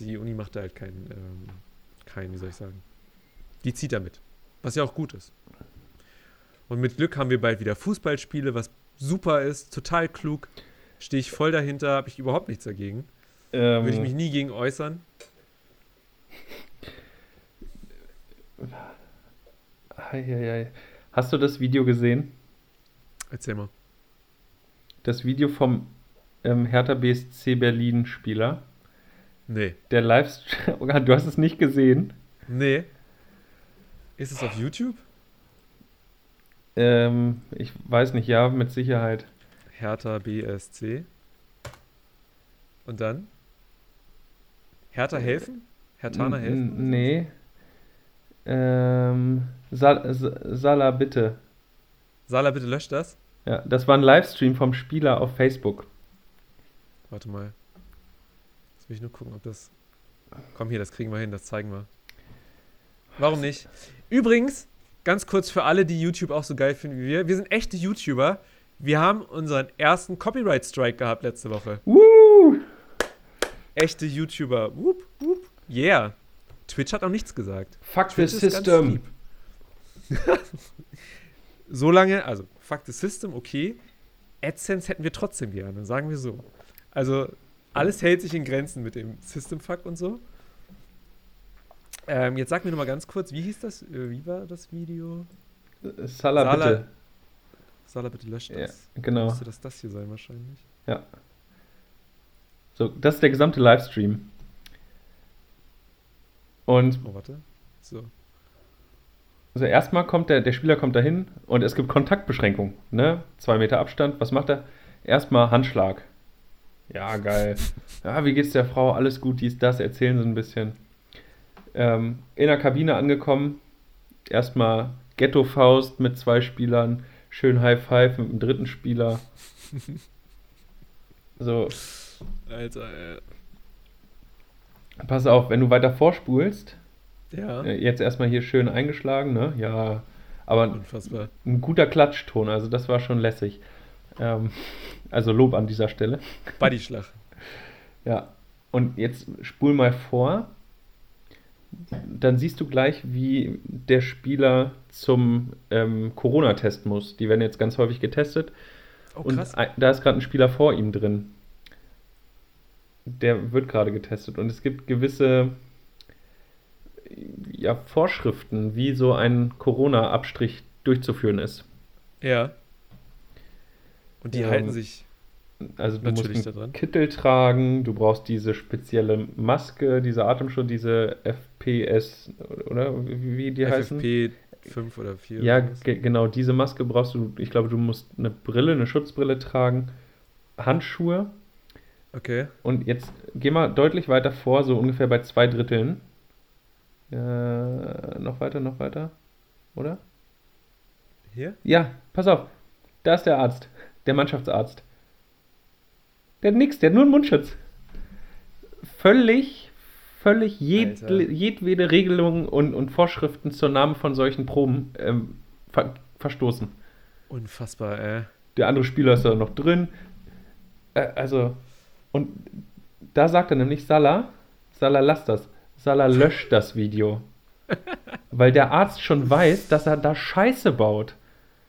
die Uni macht da halt keinen, ähm, keinen, wie soll ich sagen, die zieht damit. Was ja auch gut ist. Und mit Glück haben wir bald wieder Fußballspiele, was super ist, total klug. Stehe ich voll dahinter, habe ich überhaupt nichts dagegen. Ähm, Würde ich mich nie gegen äußern. ei, ei, ei. Hast du das Video gesehen? Erzähl mal. Das Video vom ähm, Hertha BSC Berlin Spieler? Nee. Der Livestream. Oh Gott, du hast es nicht gesehen. Nee. Ist es auf YouTube? Ähm, ich weiß nicht, ja, mit Sicherheit. Hertha BSC. Und dann? Hertha helfen? Hertaner N- helfen? n- Nee. Ähm, Sal Sa- Salah, bitte. Sala, bitte löscht das. Ja, das war ein Livestream vom Spieler auf Facebook. Warte mal. Jetzt will ich nur gucken, ob das. Komm hier, das kriegen wir hin, das zeigen wir. Warum nicht? Übrigens, ganz kurz für alle, die YouTube auch so geil finden wie wir. Wir sind echte YouTuber. Wir haben unseren ersten Copyright-Strike gehabt letzte Woche. Woo! Echte YouTuber. Whoop, whoop. Yeah. Twitch hat auch nichts gesagt. Fuck the Twitch ganz system. lieb. so lange, also fuck the system, okay. AdSense hätten wir trotzdem gerne, sagen wir so. Also alles hält sich in Grenzen mit dem System Fuck und so. Ähm, jetzt sag mir noch mal ganz kurz, wie hieß das? Äh, Wie war das Video? Salah, Salah- bitte. Sala, bitte löscht Ja, das. genau. Müsste das das hier sein wahrscheinlich. So, das ist der gesamte Livestream. Und Oh, warte. So. also erstmal kommt der, der Spieler kommt dahin und es gibt Kontaktbeschränkungen, ne? Zwei Meter Abstand. Was macht er? Erstmal Handschlag. Ja, geil. Ja, wie geht's der Frau? Alles gut, dies, das. Erzählen Sie ein bisschen. Ähm, in der Kabine angekommen. Erstmal Ghetto-Faust mit zwei Spielern. Schön High Five mit dem dritten Spieler. So, Alter, äh, pass auf, wenn du weiter vorspulst, ja. äh, jetzt erstmal hier schön eingeschlagen, ne? Ja, aber Unfassbar. ein guter Klatschton, also das war schon lässig. Ähm, also Lob an dieser Stelle. Bodyschlag. Ja, und jetzt spul mal vor. Dann siehst du gleich, wie der Spieler zum ähm, Corona-Test muss. Die werden jetzt ganz häufig getestet. Oh, und krass. da ist gerade ein Spieler vor ihm drin. Der wird gerade getestet. Und es gibt gewisse ja, Vorschriften, wie so ein Corona-Abstrich durchzuführen ist. Ja. Und die Ja. halten sich Also du natürlich musst einen. Kittel tragen, du brauchst diese spezielle Maske, diese Atemschutz, diese FPS, oder wie die heißen? FFP fünf oder vier. Ja, oder genau, diese Maske brauchst du. Ich glaube, du musst eine Brille, eine Schutzbrille tragen, Handschuhe. Okay. Und jetzt geh mal deutlich weiter vor, so ungefähr bei zwei Dritteln. Äh, noch weiter, noch weiter. Oder? Hier? Ja, pass auf. Da ist der Arzt. Der Mannschaftsarzt. Der hat nix, der hat nur einen Mundschutz. Völlig, völlig jed, jedwede Regelung und, und Vorschriften zur Name von solchen Proben ähm, ver verstoßen. Unfassbar, ey. Der andere Spieler ist da noch drin. Äh, also, und da sagt er nämlich Salah, Salah lass das. Salah löscht das Video. Weil der Arzt schon weiß, dass er da Scheiße baut.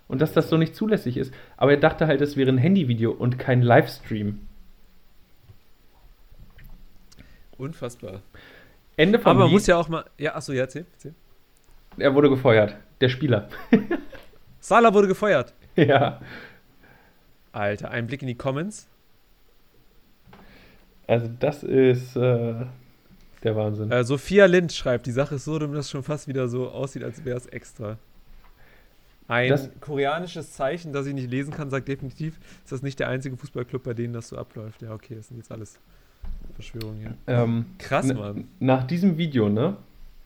Und dass das so nicht zulässig ist. Aber er dachte halt, es wäre ein Handyvideo und kein Livestream. Unfassbar. Ende vom Aber man Lied, muss ja auch mal. Ja, achso, ja, erzähl. erzähl. er wurde gefeuert. Der Spieler. Salah wurde gefeuert. ja. Alter, ein Blick in die Comments. Also das ist äh, der Wahnsinn. Äh, Sophia Lind schreibt, die Sache ist so dumm, dass es schon fast wieder so aussieht, als wäre es extra. Ein Das- koreanisches Zeichen, das ich nicht lesen kann, sagt definitiv, ist das nicht der einzige Fußballclub, bei denen das so abläuft. Ja, okay, das sind jetzt alles Verschwörungen hier. Ähm, Krass, Mann. Nach diesem Video, ne?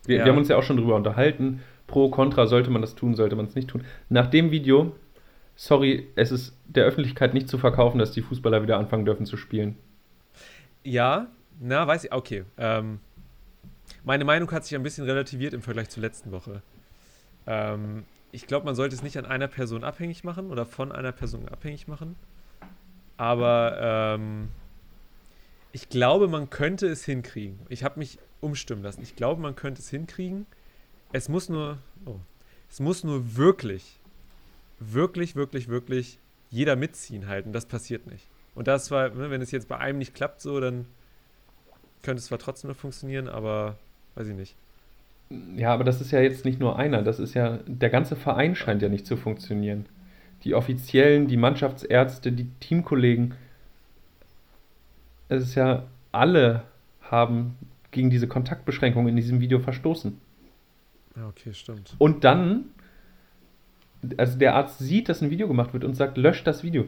Wir, Ja. wir haben uns ja auch schon drüber unterhalten. Pro, Contra, sollte man das tun, sollte man es nicht tun. Nach dem Video, sorry, es ist der Öffentlichkeit nicht zu verkaufen, dass die Fußballer wieder anfangen dürfen zu spielen. Ja, na, weiß ich, okay. Ähm, meine Meinung hat sich ein bisschen relativiert im Vergleich zur letzten Woche. Ähm, ich glaube, man sollte es nicht an einer Person abhängig machen oder von einer Person abhängig machen. Aber ähm, ich glaube, man könnte es hinkriegen. Ich habe mich umstimmen lassen. Ich glaube, man könnte es hinkriegen. Es muss nur, oh, es muss nur wirklich, wirklich, wirklich, wirklich jeder mitziehen halten. Das passiert nicht. Und das war, ne, wenn es jetzt bei einem nicht klappt, so, dann könnte es zwar trotzdem noch funktionieren, aber weiß ich nicht. Ja, aber das ist ja jetzt nicht nur einer, das ist ja, der ganze Verein scheint ja nicht zu funktionieren. Die Offiziellen, die Mannschaftsärzte, die Teamkollegen, es ist ja, alle haben gegen diese Kontaktbeschränkung in diesem Video verstoßen. Ja, okay, stimmt. Und dann, also der Arzt sieht, dass ein Video gemacht wird und sagt, löscht das Video.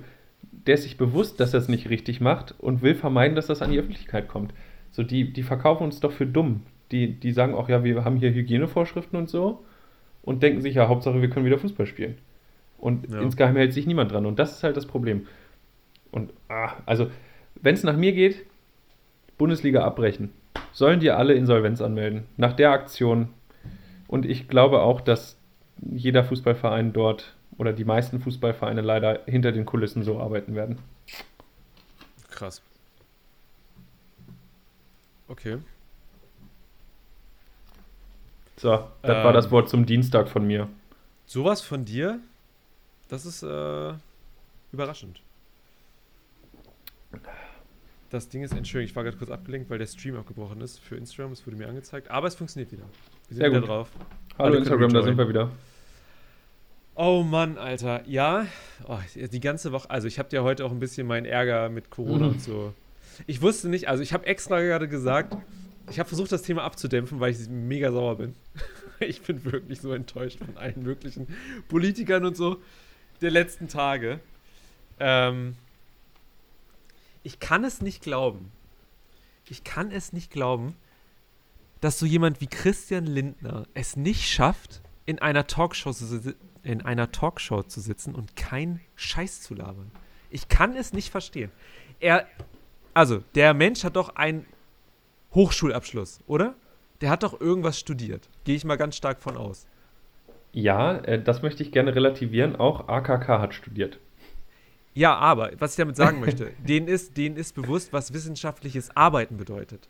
Der ist sich bewusst, dass er es nicht richtig macht und will vermeiden, dass das an die Öffentlichkeit kommt. So, die, die verkaufen uns doch für dumm. Die, die sagen auch, ja, wir haben hier Hygienevorschriften und so und denken sich, ja, Hauptsache, wir können wieder Fußball spielen. Und Ja. insgeheim hält sich niemand dran. Und das ist halt das Problem. Und, ah, also, wenn es nach mir geht, Bundesliga abbrechen. Sollen die alle Insolvenz anmelden. Nach der Aktion und ich glaube auch, dass jeder Fußballverein dort oder die meisten Fußballvereine leider hinter den Kulissen so arbeiten werden. Krass. Okay. So, das Ähm. war das Wort zum Dienstag von mir. Sowas von dir, das ist äh, überraschend. Das Ding ist, Entschuldigung, ich war gerade kurz abgelenkt, weil der Stream abgebrochen ist für Instagram. Es wurde mir angezeigt, aber es funktioniert wieder. Wir sind Sehr wieder gut. drauf. Hallo Instagram, da sind wir wieder. Oh Mann, Alter. Ja, oh, die ganze Woche. Also, ich habe dir heute auch ein bisschen meinen Ärger mit Corona Mhm. und so. Ich wusste nicht, also, ich habe extra gerade gesagt, ich habe versucht, das Thema abzudämpfen, weil ich mega sauer bin. Ich bin wirklich so enttäuscht von allen möglichen Politikern und so der letzten Tage. Ähm, ich kann es nicht glauben. Ich kann es nicht glauben, dass so jemand wie Christian Lindner es nicht schafft, in einer Talkshow zu, in einer Talkshow zu sitzen und keinen Scheiß zu labern. Ich kann es nicht verstehen. Er, also, der Mensch hat doch einen Hochschulabschluss, oder? Der hat doch irgendwas studiert. Gehe ich mal ganz stark von aus. Ja, äh, das möchte ich gerne relativieren. Auch AKK hat studiert. Ja, aber, was ich damit sagen möchte, denen ist, denen ist bewusst, was wissenschaftliches Arbeiten bedeutet.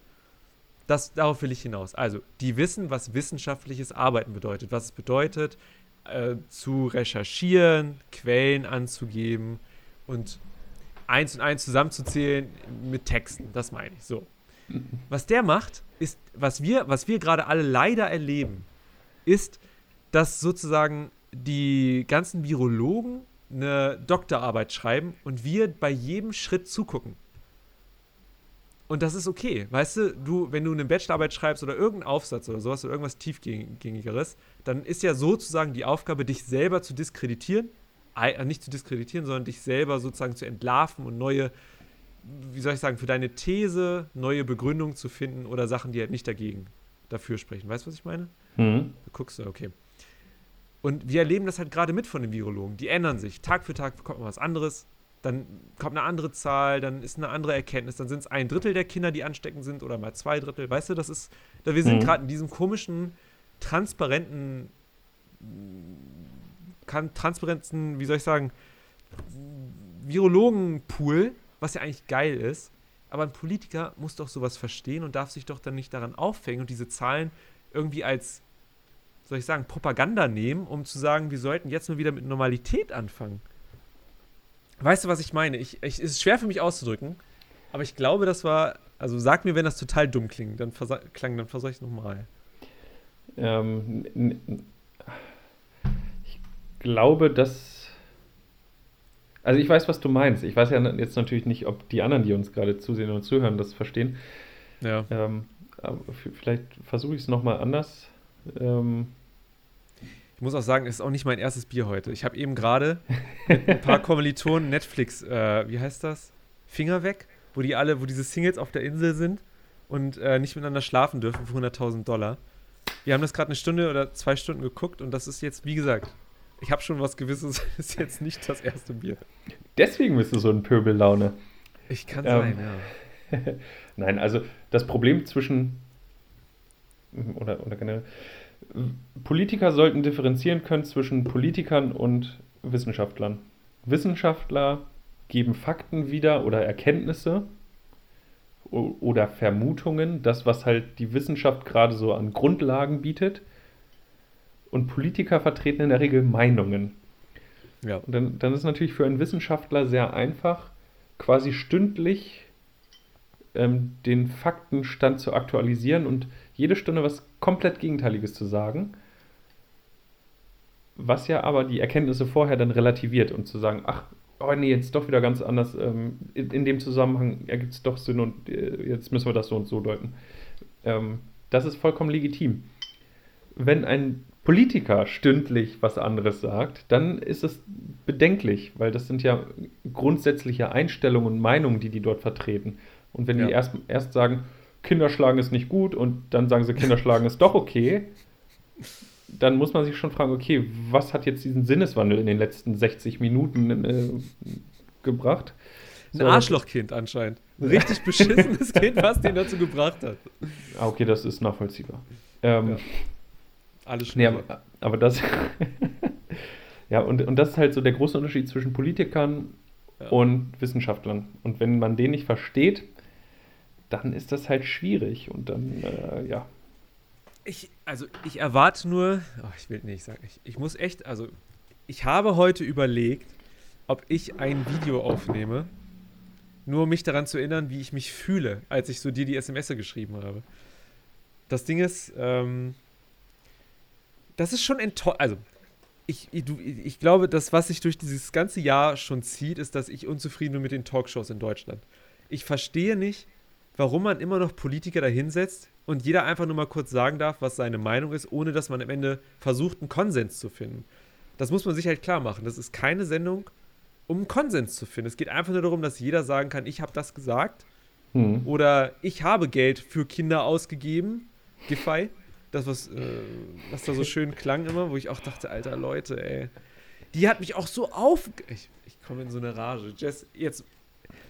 Das, darauf will ich hinaus. Also, die wissen, was wissenschaftliches Arbeiten bedeutet. Was es bedeutet, äh, zu recherchieren, Quellen anzugeben und eins und eins zusammenzuzählen mit Texten. Das meine ich. So. Was der macht, ist, was wir, was wir gerade alle leider erleben, ist, dass sozusagen die ganzen Virologen eine Doktorarbeit schreiben und wir bei jedem Schritt zugucken. Und das ist okay. Weißt du, du, wenn du eine Bachelorarbeit schreibst oder irgendeinen Aufsatz oder sowas oder irgendwas tiefgängigeres, dann ist ja sozusagen die Aufgabe, dich selber zu diskreditieren. Äh, nicht zu diskreditieren, sondern dich selber sozusagen zu entlarven und neue, wie soll ich sagen, für deine These neue Begründungen zu finden oder Sachen, die halt nicht dagegen dafür sprechen. Weißt du, was ich meine? Mhm. Du guckst, okay. Und wir erleben das halt gerade mit von den Virologen. Die ändern sich. Tag für Tag kommt mal was anderes dann kommt eine andere Zahl, dann ist eine andere Erkenntnis, dann sind es ein Drittel der Kinder, die ansteckend sind oder mal zwei Drittel. Weißt du, das ist, wir sind mhm. gerade in diesem komischen, transparenten, kann, transparenten, wie soll ich sagen, Virologenpool, was ja eigentlich geil ist. Aber ein Politiker muss doch sowas verstehen und darf sich doch dann nicht daran aufhängen und diese Zahlen irgendwie als, soll ich sagen, Propaganda nehmen, um zu sagen, wir sollten jetzt nur wieder mit Normalität anfangen. Weißt du, was ich meine? Ich, ich, es ist schwer für mich auszudrücken, aber ich glaube, das war. Also sag mir, wenn das total dumm klingt, dann klang, dann versuche ich es nochmal. Ähm, ich glaube, dass. Also ich weiß, was du meinst. Ich weiß ja jetzt natürlich nicht, ob die anderen, die uns gerade zusehen und zuhören, das verstehen. Ja. Ähm, vielleicht versuche ich es nochmal anders. Ähm, ich muss auch sagen, es ist auch nicht mein erstes Bier heute. Ich habe eben gerade mit ein paar Kommilitonen Netflix, äh, wie heißt das? Finger weg, wo die alle, wo diese Singles auf der Insel sind und äh, nicht miteinander schlafen dürfen für 100.000 Dollar. Wir haben das gerade eine Stunde oder zwei Stunden geguckt und das ist jetzt, wie gesagt, ich habe schon was Gewisses, ist jetzt nicht das erste Bier. Deswegen bist du so ein Pöbellaune. Ich kann ähm, sein, ja. Nein, also das Problem zwischen oder, oder generell Politiker sollten differenzieren können zwischen Politikern und Wissenschaftlern. Wissenschaftler geben Fakten wieder oder Erkenntnisse oder Vermutungen, das, was halt die Wissenschaft gerade so an Grundlagen bietet. Und Politiker vertreten in der Regel Meinungen. Ja. Und dann, dann ist natürlich für einen Wissenschaftler sehr einfach, quasi stündlich ähm, den Faktenstand zu aktualisieren und jede Stunde was komplett Gegenteiliges zu sagen, was ja aber die Erkenntnisse vorher dann relativiert und zu sagen, ach, oh nee, jetzt doch wieder ganz anders, ähm, in, in, dem Zusammenhang ergibt es doch Sinn und äh, jetzt müssen wir das so und so deuten. Ähm, das ist vollkommen legitim. Wenn ein Politiker stündlich was anderes sagt, dann ist es bedenklich, weil das sind ja grundsätzliche Einstellungen und Meinungen, die die dort vertreten. Und wenn ja. die erst, erst sagen, Kinderschlagen ist nicht gut und dann sagen sie, Kinderschlagen ist doch okay, dann muss man sich schon fragen, okay, was hat jetzt diesen Sinneswandel in den letzten 60 Minuten äh, gebracht? Ein so, Arschlochkind anscheinend. Ein richtig beschissenes Kind, was den dazu gebracht hat. Ah, okay, das ist nachvollziehbar. Ähm, ja. Alles schon. Nee, aber, aber das. ja, und, und das ist halt so der große Unterschied zwischen Politikern ja. und Wissenschaftlern. Und wenn man den nicht versteht, dann ist das halt schwierig und dann, äh, ja. Ich, also ich erwarte nur, oh, ich will nicht sagen, ich, ich muss echt, also ich habe heute überlegt, ob ich ein Video aufnehme, nur um mich daran zu erinnern, wie ich mich fühle, als ich so dir die SMS geschrieben habe. Das Ding ist, ähm, das ist schon enttäuschend, also ich, ich, ich glaube, das, was sich durch dieses ganze Jahr schon zieht, ist, dass ich unzufrieden bin mit den Talkshows in Deutschland. Ich verstehe nicht, warum man immer noch Politiker dahinsetzt und jeder einfach nur mal kurz sagen darf, was seine Meinung ist, ohne dass man am Ende versucht, einen Konsens zu finden. Das muss man sich halt klar machen. Das ist keine Sendung, um einen Konsens zu finden. Es geht einfach nur darum, dass jeder sagen kann, ich habe das gesagt hm. oder ich habe Geld für Kinder ausgegeben. Giffey. Das, was, äh, was da so schön klang immer, wo ich auch dachte, alter Leute, ey. Die hat mich auch so auf... Ich, ich komme in so eine Rage. Jess, jetzt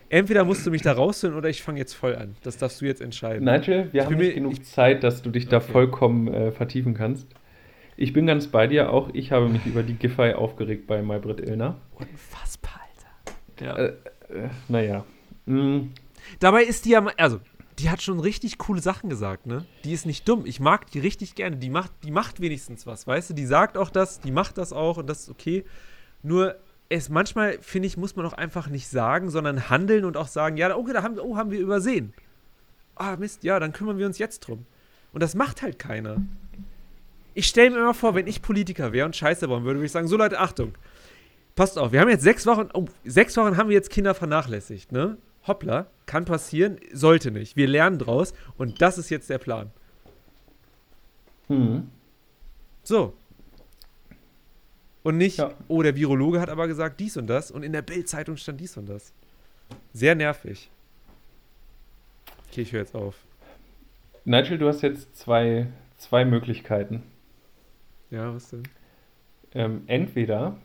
entweder musst du mich da rausholen oder ich fange jetzt voll an. Das darfst du jetzt entscheiden. Nigel, wir ich haben nicht mir, genug ich, Zeit, dass du dich da okay. vollkommen äh, vertiefen kannst. Ich bin ganz bei dir auch. Ich habe mich über die Giffey aufgeregt bei Maybrit Illner. Unfassbar, Alter. Ja. Äh, äh, naja. Mhm. Dabei ist die ja, also, die hat schon richtig coole Sachen gesagt, ne? Die ist nicht dumm. Ich mag die richtig gerne. Die macht, die macht wenigstens was, weißt du? Die sagt auch das, die macht das auch und das ist okay. Nur es manchmal, finde ich, muss man auch einfach nicht sagen, sondern handeln und auch sagen, ja, okay, da haben oh, haben wir übersehen. Ah, Mist, ja, dann kümmern wir uns jetzt drum. Und das macht halt keiner. Ich stelle mir immer vor, wenn ich Politiker wäre und Scheiße bauen würde, würde ich sagen, so Leute, Achtung. Passt auf, wir haben jetzt sechs Wochen, oh, sechs Wochen haben wir jetzt Kinder vernachlässigt, ne? Hoppla, kann passieren, sollte nicht. Wir lernen draus und das ist jetzt der Plan. Hm. So. Und nicht, Ja. oh, der Virologe hat aber gesagt dies und das und in der Bild-Zeitung stand dies und das. Sehr nervig. Okay, ich höre jetzt auf. Nigel, du hast jetzt zwei, zwei Möglichkeiten. Ja, was denn? Ähm, entweder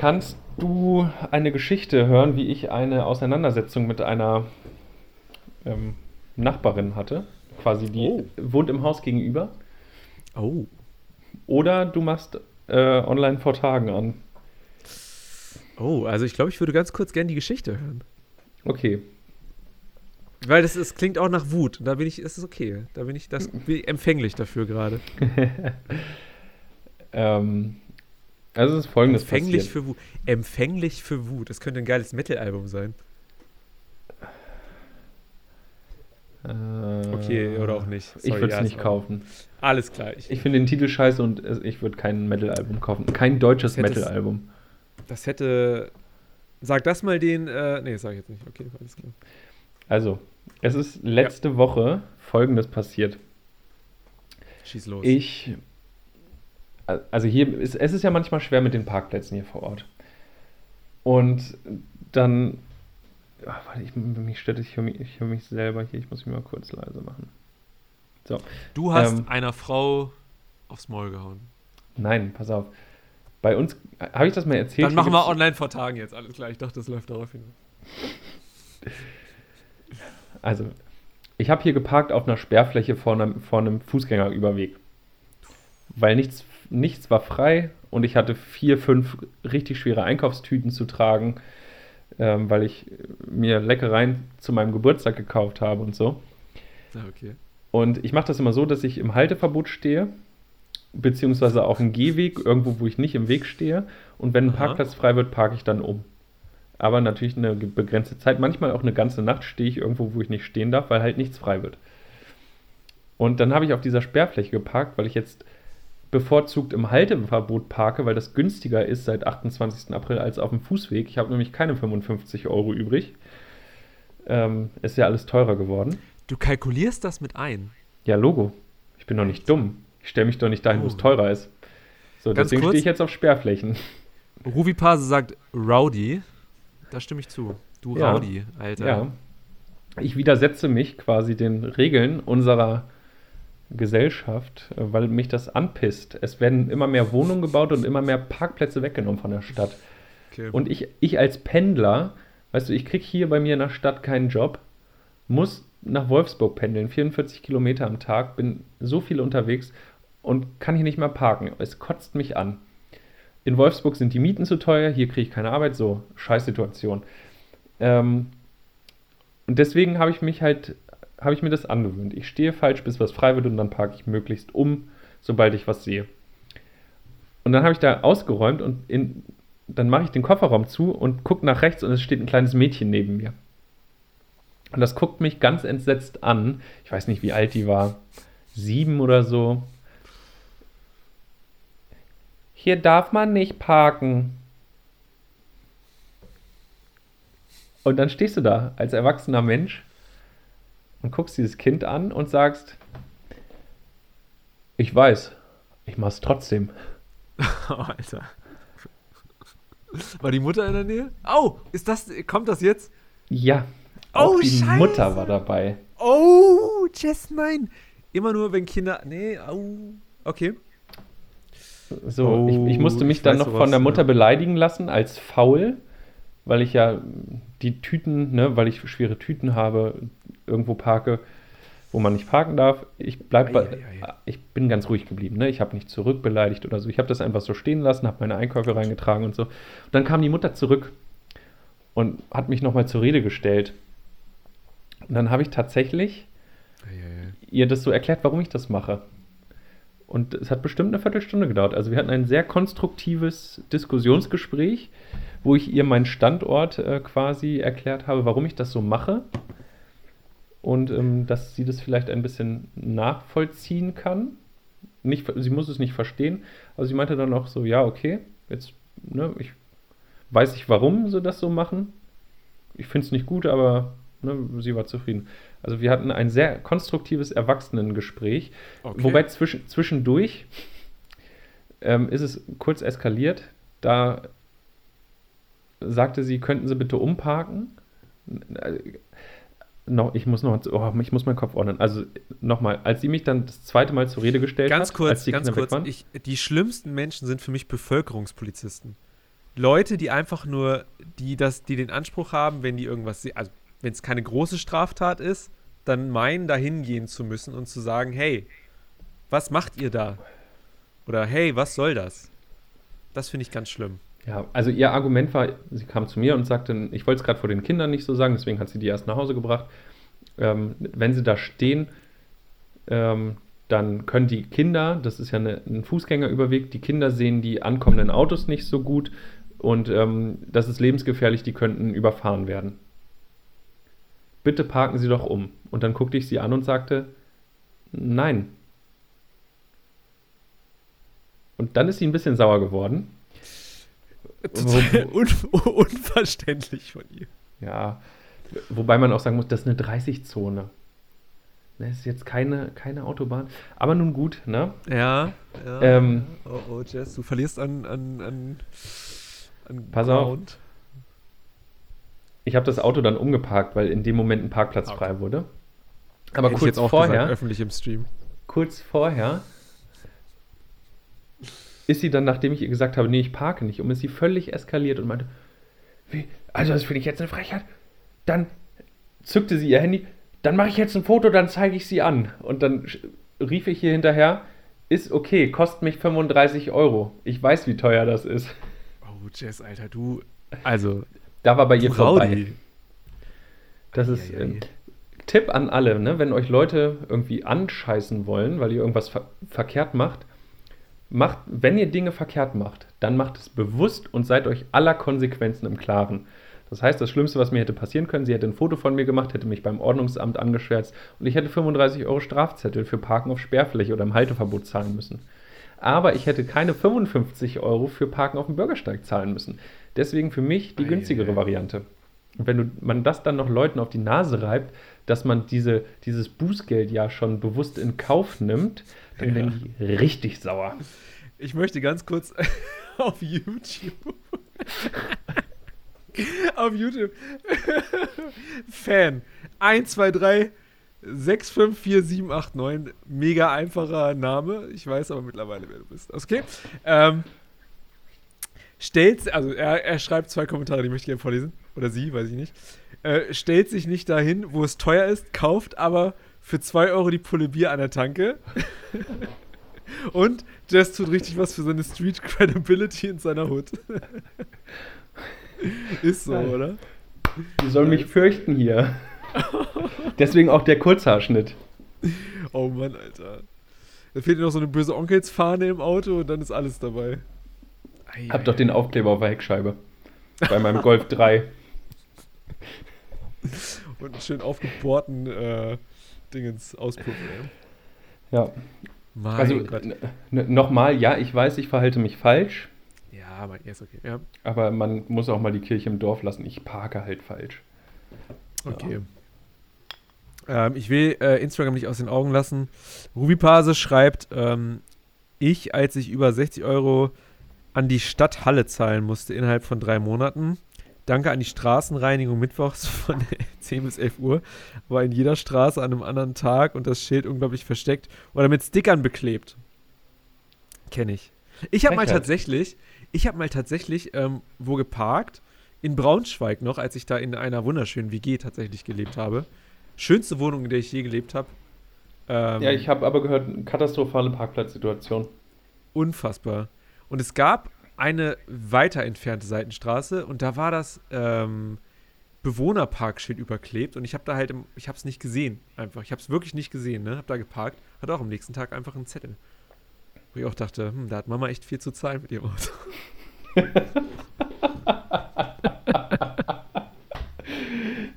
kannst du eine Geschichte hören, wie ich eine Auseinandersetzung mit einer ähm, Nachbarin hatte. Quasi die Oh. wohnt im Haus gegenüber. Oh. Oder du machst äh, online vor Tagen an. Oh, also ich glaube, ich würde ganz kurz gerne die Geschichte hören. Okay. Weil das ist, klingt auch nach Wut. Da bin ich, das ist okay. Da bin ich, das bin ich empfänglich dafür gerade. ähm, also es ist folgendes Empfänglich passiert. für Wut. Empfänglich für Wut. Das könnte ein geiles Metal-Album sein. Äh, Okay, oder auch nicht. ich Sorry, würde es ja, nicht kaufen. Alles klar. Ich, Ich finde den Titel scheiße und ich würde kein Metal-Album kaufen. Kein deutsches Metal-Album. das hätte. Sag das mal den. Äh, nee, sag ich jetzt nicht. Okay, alles klar. Also, es ist letzte Woche folgendes passiert. Schieß los. Ich, also hier, ist, es ist ja manchmal schwer mit den Parkplätzen hier vor Ort. Und dann, ach, warte, ich, mich stört, ich höre mich, ich höre mich selber hier, ich muss mich mal kurz leise machen. So, du hast ähm, einer Frau aufs Maul gehauen. nein, pass auf. Bei uns, habe ich das mal erzählt? Dann machen wir online vor Tagen jetzt. Alles klar. Ich dachte, das läuft darauf hinaus. Also, ich habe hier geparkt auf einer Sperrfläche vor einem, vor einem Fußgängerüberweg. Weil nichts, nichts war frei und ich hatte vier, fünf richtig schwere Einkaufstüten zu tragen, ähm, weil ich mir Leckereien zu meinem Geburtstag gekauft habe und so. Ja, okay. Und ich mache das immer so, dass ich im Halteverbot stehe, beziehungsweise auf dem Gehweg, irgendwo, wo ich nicht im Weg stehe. Und wenn ein Aha. Parkplatz frei wird, parke ich dann um. Aber natürlich eine begrenzte Zeit. Manchmal auch eine ganze Nacht stehe ich irgendwo, wo ich nicht stehen darf, weil halt nichts frei wird. Und dann habe ich auf dieser Sperrfläche geparkt, weil ich jetzt bevorzugt im Halteverbot parke, weil das günstiger ist seit 28. April als auf dem Fußweg. Ich habe nämlich keine 55 Euro übrig. Ähm, ist ja alles teurer geworden. Du kalkulierst das mit ein. Ja, Logo. Ich bin doch nicht dumm. Ich stelle mich doch nicht dahin, wo es Oh. teurer ist. So, Ganz deswegen stehe ich jetzt auf Sperrflächen. Ruby Pase sagt Rowdy. Da stimme ich zu. Du Ja. Rowdy, Alter. Ja. Ich widersetze mich quasi den Regeln unserer Gesellschaft, äh, weil mich das anpisst. Es werden immer mehr Wohnungen gebaut und immer mehr Parkplätze weggenommen von der Stadt. Okay. Und ich, ich als Pendler, weißt du, ich kriege hier bei mir in der Stadt keinen Job, muss nach Wolfsburg pendeln, 44 Kilometer am Tag, bin so viel unterwegs und kann hier nicht mehr parken. Es kotzt mich an. In Wolfsburg sind die Mieten zu teuer, hier kriege ich keine Arbeit, so, Scheißsituation. Ähm, und deswegen habe ich mich halt, habe ich mir das angewöhnt. Ich stehe falsch, bis was frei wird und dann parke ich möglichst um, sobald ich was sehe. Und dann habe ich da ausgeräumt und in, dann mache ich den Kofferraum zu und gucke nach rechts und es steht ein kleines Mädchen neben mir. Und das guckt mich ganz entsetzt an. Ich weiß nicht, wie alt die war. Sieben oder so. Hier darf man nicht parken. Und dann stehst du da als erwachsener Mensch und guckst dieses Kind an und sagst, ich weiß, ich mach's trotzdem. Oh, Alter. War die Mutter in der Nähe? Oh, ist das, kommt das jetzt? Ja, auch Oh, die Scheiße. Mutter war dabei. Oh, Jess, nein. Immer nur, wenn Kinder, nee, au. Okay. So, Oh, ich, ich musste mich ich dann noch worauf von der Mutter beleidigen lassen als faul, weil ich ja die Tüten, ne, weil ich schwere Tüten habe, irgendwo parke, wo man nicht parken darf. Ich bleib bei, Ei, ei, ei. ich bin ganz ruhig geblieben, ne? Ich habe nicht zurückbeleidigt oder so. Ich habe das einfach so stehen lassen, habe meine Einkäufe reingetragen und so. Und dann kam die Mutter zurück und hat mich nochmal zur Rede gestellt. Und dann habe ich tatsächlich ihr das so erklärt, warum ich das mache. Und es hat bestimmt eine Viertelstunde gedauert. Also wir hatten ein sehr konstruktives Diskussionsgespräch, wo ich ihr meinen Standort äh, quasi erklärt habe, warum ich das so mache. Und ähm, dass sie das vielleicht ein bisschen nachvollziehen kann. Nicht, sie muss es nicht verstehen, aber sie meinte dann auch so, ja, okay, jetzt, ne, ich weiß ich, warum sie das so machen. ich finde es nicht gut, aber ne, sie war zufrieden. Also wir hatten ein sehr konstruktives Erwachsenengespräch, Okay. wobei zwischen, zwischendurch ähm, ist es kurz eskaliert. Da sagte sie, könnten Sie bitte umparken? Noch, ich muss noch, oh, ich muss meinen Kopf ordnen. Also nochmal, als sie mich dann das zweite Mal zur Rede gestellt Ganz hat, kurz, als die ganz Kinder kurz. waren. Ich, die schlimmsten Menschen sind für mich Bevölkerungspolizisten. Leute, die einfach nur, die das, die den Anspruch haben, wenn die irgendwas, also wenn es keine große Straftat ist, dann meinen, da hingehen zu müssen und zu sagen, hey, was macht ihr da? Oder hey, was soll das? Das finde ich ganz schlimm. Ja, also ihr Argument war, sie kam zu mir und sagte, ich wollte es gerade vor den Kindern nicht so sagen, deswegen hat sie die erst nach Hause gebracht. Ähm, wenn sie da stehen, ähm, dann können die Kinder, das ist ja eine, ein Fußgängerüberweg, die Kinder sehen die ankommenden Autos nicht so gut und ähm, das ist lebensgefährlich, die könnten überfahren werden. Bitte parken Sie doch um. Und dann guckte ich sie an und sagte, nein. Und dann ist sie ein bisschen sauer geworden. Total un unverständlich von ihr. Ja, wobei man auch sagen muss, das ist eine 30-Zone. Das ist jetzt keine, keine Autobahn. Aber nun gut, ne? Ja. ja. Ähm, oh, oh, Jess, du verlierst an, an, an, an Pass auf. Ground. Ich habe das Auto dann umgeparkt, weil in dem Moment ein Parkplatz Okay. frei wurde. Aber Hätte kurz vorher, gesagt, öffentlich im Stream. kurz vorher ist sie dann, nachdem ich ihr gesagt habe, nee, ich parke nicht, um ist sie völlig eskaliert und meinte, wie, also das finde ich jetzt eine Frechheit. Dann zückte sie ihr Handy, dann mache ich jetzt ein Foto, dann zeige ich sie an. Und dann rief ich hier hinterher, ist okay, kostet mich 35 Euro. Ich weiß, wie teuer das ist. Oh, Jess, Alter, du. Also, Da war bei ihr du vorbei. Das ist Eieiei. ähm, Tipp an alle, ne? wenn euch Leute irgendwie anscheißen wollen, weil ihr irgendwas ver verkehrt macht, macht, wenn ihr Dinge verkehrt macht, dann macht es bewusst und seid euch aller Konsequenzen im Klaren. Das heißt, das Schlimmste, was mir hätte passieren können, sie hätte ein Foto von mir gemacht, hätte mich beim Ordnungsamt angeschwärzt und ich hätte 35 Euro Strafzettel für Parken auf Sperrfläche oder im Halteverbot zahlen müssen. Aber ich hätte keine 55 Euro für Parken auf dem Bürgersteig zahlen müssen. Deswegen für mich die günstigere. Variante. Und wenn du, man das dann noch Leuten auf die Nase reibt, dass man diese, dieses Bußgeld ja schon bewusst in Kauf nimmt, dann Ja. die richtig sauer. Ich möchte ganz kurz auf YouTube. auf YouTube. Fan. 1, 2, 3, 6, 5, 4, 7, 8, 9. Mega einfacher Name. Ich weiß aber mittlerweile, wer du bist. Okay. Ähm, stellt, also er, er schreibt zwei Kommentare, die möchte ich gerne vorlesen. Oder sie, weiß ich nicht. Äh, stellt sich nicht dahin, wo es teuer ist, kauft aber für 2 Euro die Pulle Bier an der Tanke. Und Jess tut richtig was für seine Street Credibility in seiner Hut. Ist so, oder? Die sollen mich fürchten hier. Deswegen auch der Kurzhaarschnitt. Oh Mann, Alter. Da fehlt dir noch so eine böse Onkelsfahne im Auto und dann ist alles dabei. Ei, Hab ei, doch den Aufkleber auf der Heckscheibe. Bei meinem Golf 3. Und einen schön aufgebohrten äh, Dingens Auspuff, ey. Ja, Mein also nochmal, ja, ich weiß, ich verhalte mich falsch, Ja, mein, ja, ist okay. Ja, aber man muss auch mal die Kirche im Dorf lassen. Ich parke halt falsch. okay. Ähm, ich will äh, Instagram nicht aus den Augen lassen. Ruby Pase schreibt, ähm, ich, als ich über 60 Euro an die Stadthalle zahlen musste innerhalb von drei Monaten. Danke an die Straßenreinigung mittwochs von 10 bis 11 Uhr. War in jeder Straße an einem anderen Tag und das Schild unglaublich versteckt oder mit Stickern beklebt. Kenne ich. Ich habe mal tatsächlich, ich habe mal tatsächlich ähm, wo geparkt, in Braunschweig noch, als ich da in einer wunderschönen WG tatsächlich gelebt habe. Schönste Wohnung, in der ich je gelebt habe. Ähm, Ja, ich habe aber gehört, katastrophale Parkplatzsituation. unfassbar. Und es gab eine weiter entfernte Seitenstraße und da war das ähm, Bewohnerparkschild überklebt und ich habe da halt, im, ich habe es nicht gesehen, einfach. Ich habe es wirklich nicht gesehen, ne? Habe da geparkt, hatte auch am nächsten Tag einfach einen Zettel. Wo ich auch dachte, hm, da hat Mama echt viel zu zahlen mit ihrem Auto.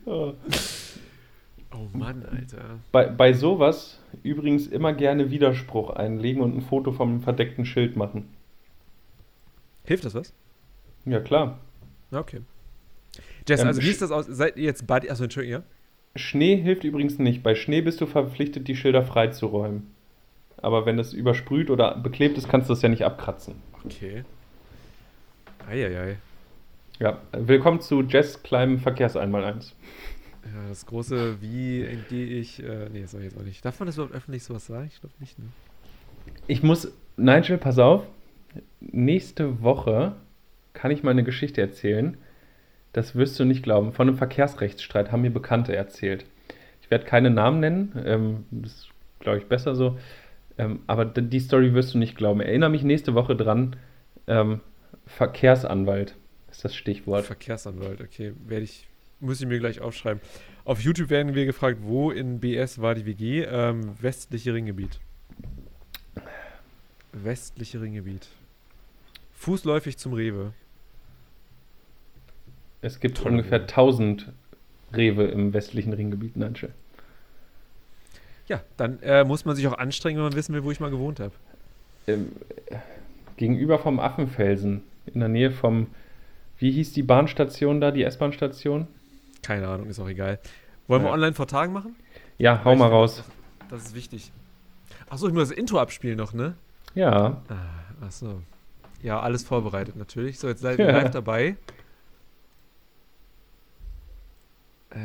Oh. Oh Mann, Alter. Bei, bei sowas übrigens immer gerne Widerspruch einlegen und ein Foto vom verdeckten Schild machen. Hilft das was? Ja, klar. Okay. Jess, Ähm, also wie ist das aus? Seid ihr jetzt Buddy? Achso, Entschuldigung, ja? Schnee hilft übrigens nicht. Bei Schnee bist du verpflichtet, die Schilder freizuräumen. Aber wenn das übersprüht oder beklebt ist, kannst du das ja nicht abkratzen. Okay. Eieiei. Ja, willkommen zu Jess kleinem Verkehrseinmaleins. Ja, das große, wie entgehe ich. Äh, nee, das soll ich jetzt auch nicht. Darf man das überhaupt öffentlich sowas sagen? Ich glaube nicht, ne? Ich muss, Nigel, pass auf. Nächste Woche kann ich mal eine Geschichte erzählen. Das wirst du nicht glauben. Von einem Verkehrsrechtsstreit haben mir Bekannte erzählt. Ich werde keine Namen nennen. Ähm, das ist, glaube ich, besser so. Ähm, aber die Story wirst du nicht glauben. Erinnere mich nächste Woche dran. Ähm, Verkehrsanwalt ist das Stichwort. Verkehrsanwalt, okay. Werde ich, muss ich mir gleich aufschreiben. Auf YouTube werden wir gefragt, wo in BS war die WG? Ähm, westliche Ringgebiet. Westliche Ringgebiet. Fußläufig zum Rewe. Es gibt Tolle ungefähr Rewe. 1000 Rewe im westlichen Ringgebiet, Nigel. Ja, dann äh, muss man sich auch anstrengen, wenn man wissen will, wo ich mal gewohnt habe. ähm, gegenüber vom Affenfelsen, in der Nähe vom, wie hieß die Bahnstation da, die S-Bahn-Station? Keine Ahnung, ist auch egal. Wollen wir Ja. online vor Tagen machen? Ja, hau mal raus. Das ist wichtig. Achso, ich muss das Intro abspielen noch, ne? Ja, Ah, achso. Ja, alles vorbereitet natürlich. So, jetzt seid ihr live dabei. Äh,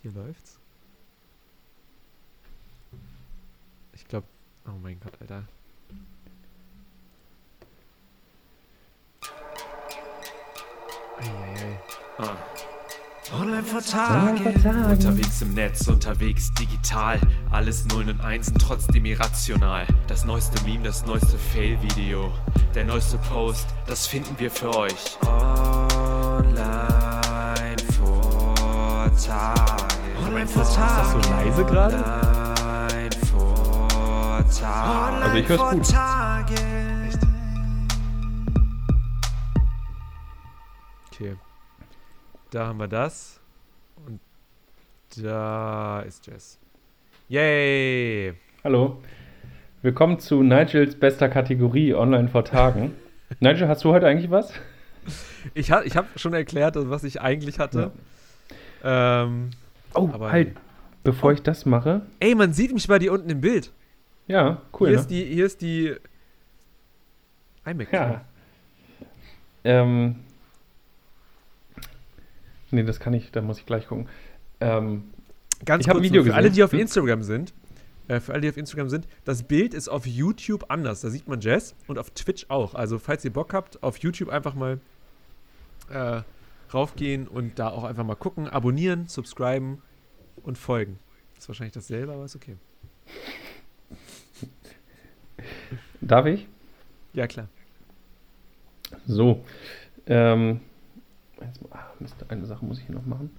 hier läuft's. Ich glaube, oh mein Gott, Alter. Eieiei. Online vor Tagen, unterwegs im Netz, unterwegs digital. Alles Nullen und Einsen, trotzdem irrational. Das neueste Meme, das neueste Fail-Video, der neueste Post, das finden wir für euch. Online vor Tagen. Online vor Ist das so leise gerade? Online vor Tagen. Also ich hör's gut. Tagen. Okay. Da haben wir das. Und da ist Jess. Yay! hallo. Willkommen zu Nigels bester Kategorie online vor Tagen. Nigel, hast du heute eigentlich was? Ich, ha ich habe schon erklärt, also was ich eigentlich hatte. Ähm, Oh, Aber halt, nee. bevor ich das mache. ey, man sieht mich bei dir unten im Bild. Ja, cool, hier, ne? ist die, hier ist die iMac. Ja. Ähm. Nee, das kann ich, da muss ich gleich gucken. Ähm, Ganz Ich hab ein kurz Video für alle, gesehen. die auf Hm? Instagram sind, äh, für alle, die auf Instagram sind, das Bild ist auf YouTube anders. Da sieht man Jess und auf Twitch auch. Also, falls ihr Bock habt, auf YouTube einfach mal äh, raufgehen und da auch einfach mal gucken, abonnieren, subscriben und folgen. Ist wahrscheinlich dasselbe, aber ist okay. darf ich? Ja, klar. So. Ähm, jetzt, ah, Mist, eine Sache muss ich hier noch machen.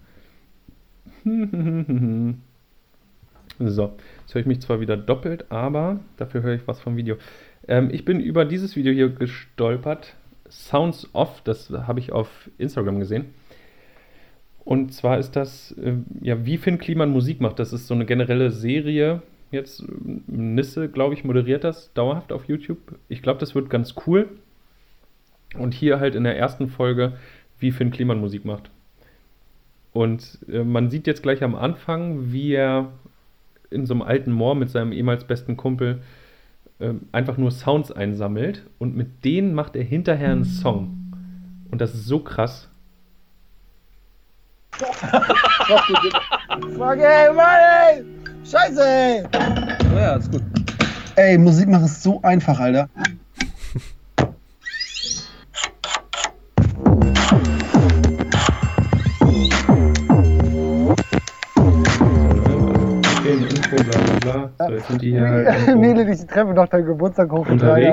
So, jetzt höre ich mich zwar wieder doppelt, aber dafür höre ich was vom Video. Ähm, ich bin über dieses Video hier gestolpert. Sounds Off, das habe ich auf Instagram gesehen. Und zwar ist das, äh, ja, wie Finn Kliman Musik macht. Das ist so eine generelle Serie. Jetzt, äh, Nisse, glaube ich, moderiert das dauerhaft auf YouTube. Ich glaube, das wird ganz cool. Und hier halt in der ersten Folge, wie Finn Kliman Musik macht. Und äh, man sieht jetzt gleich am Anfang, wie er in so einem alten Moor mit seinem ehemals besten Kumpel ähm, einfach nur Sounds einsammelt und mit denen macht er hinterher einen Song. Und das ist so krass. Fuck ey, Mann, ey! Scheiße, ey! Ja, ist gut. Ey, Musik machen ist so einfach, Alter. Bla. So, jetzt sind die hier halt Nele dich Treppe nach deinem Geburtstag. Wo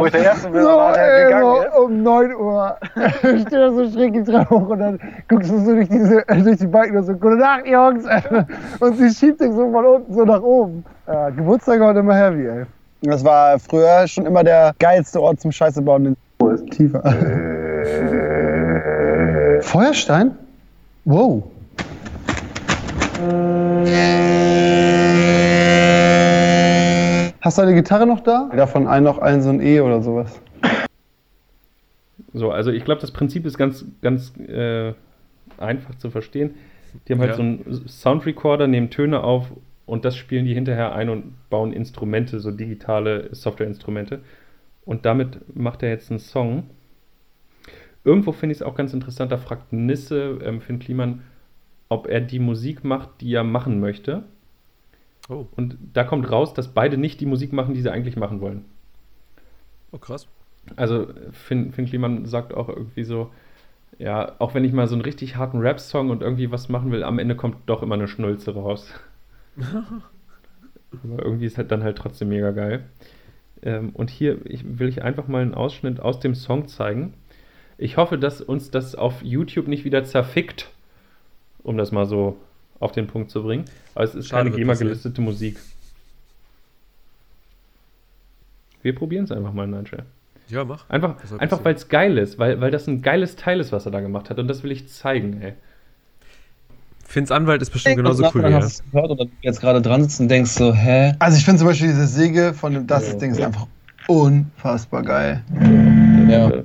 ich der Erste So, ey, gegangen ist. so um 9 Uhr steht er so schräg die Treppe hoch und dann guckst du so durch, diese, äh, durch die Balken und so, gute Nacht, Jungs! Und sie schiebt dich so von unten so nach oben. Ja, Geburtstag war immer heavy, ey. Das war früher schon immer der geilste Ort zum Scheiße bauen. Den Tiefer. Feuerstein? Wow. Hast du deine Gitarre noch da? Davon ein noch ein so ein E oder sowas. So, also ich glaube, das Prinzip ist ganz, ganz äh, einfach zu verstehen. Die haben halt Ja. so einen Soundrecorder, nehmen Töne auf und das spielen die hinterher ein und bauen Instrumente, so digitale Softwareinstrumente. Und damit macht er jetzt einen Song. Irgendwo finde ich es auch ganz interessant, da fragt Nisse ähm, Finn Kliman, ob er die Musik macht, die er machen möchte. Oh, Und da kommt raus, dass beide nicht die Musik machen, die sie eigentlich machen wollen. oh krass. Also Finn, Finn Kliman sagt auch irgendwie so, ja, auch wenn ich mal so einen richtig harten Rap-Song und irgendwie was machen will, am Ende kommt doch immer eine Schnulze raus. Aber irgendwie ist halt dann halt trotzdem mega geil. Ähm, und hier ich, will ich einfach mal einen Ausschnitt aus dem Song zeigen. Ich hoffe, dass uns das auf YouTube nicht wieder zerfickt, um das mal so auf den Punkt zu bringen. Aber es ist Schade, keine wird GEMA-gelistete Musik. Wir probieren es einfach mal, Nigel. Ja, mach. Einfach, einfach weil es geil ist, weil, weil das ein geiles Teil ist, was er da gemacht hat. Und das will ich zeigen, ey. Finns Anwalt ist bestimmt genauso cool dann wie er. hast du es gehört und dann jetzt gerade dran sitzt und denkst so, hä? Also ich finde zum Beispiel diese Säge von dem Das Ja. Ding ist einfach unfassbar geil. Ja. Äh,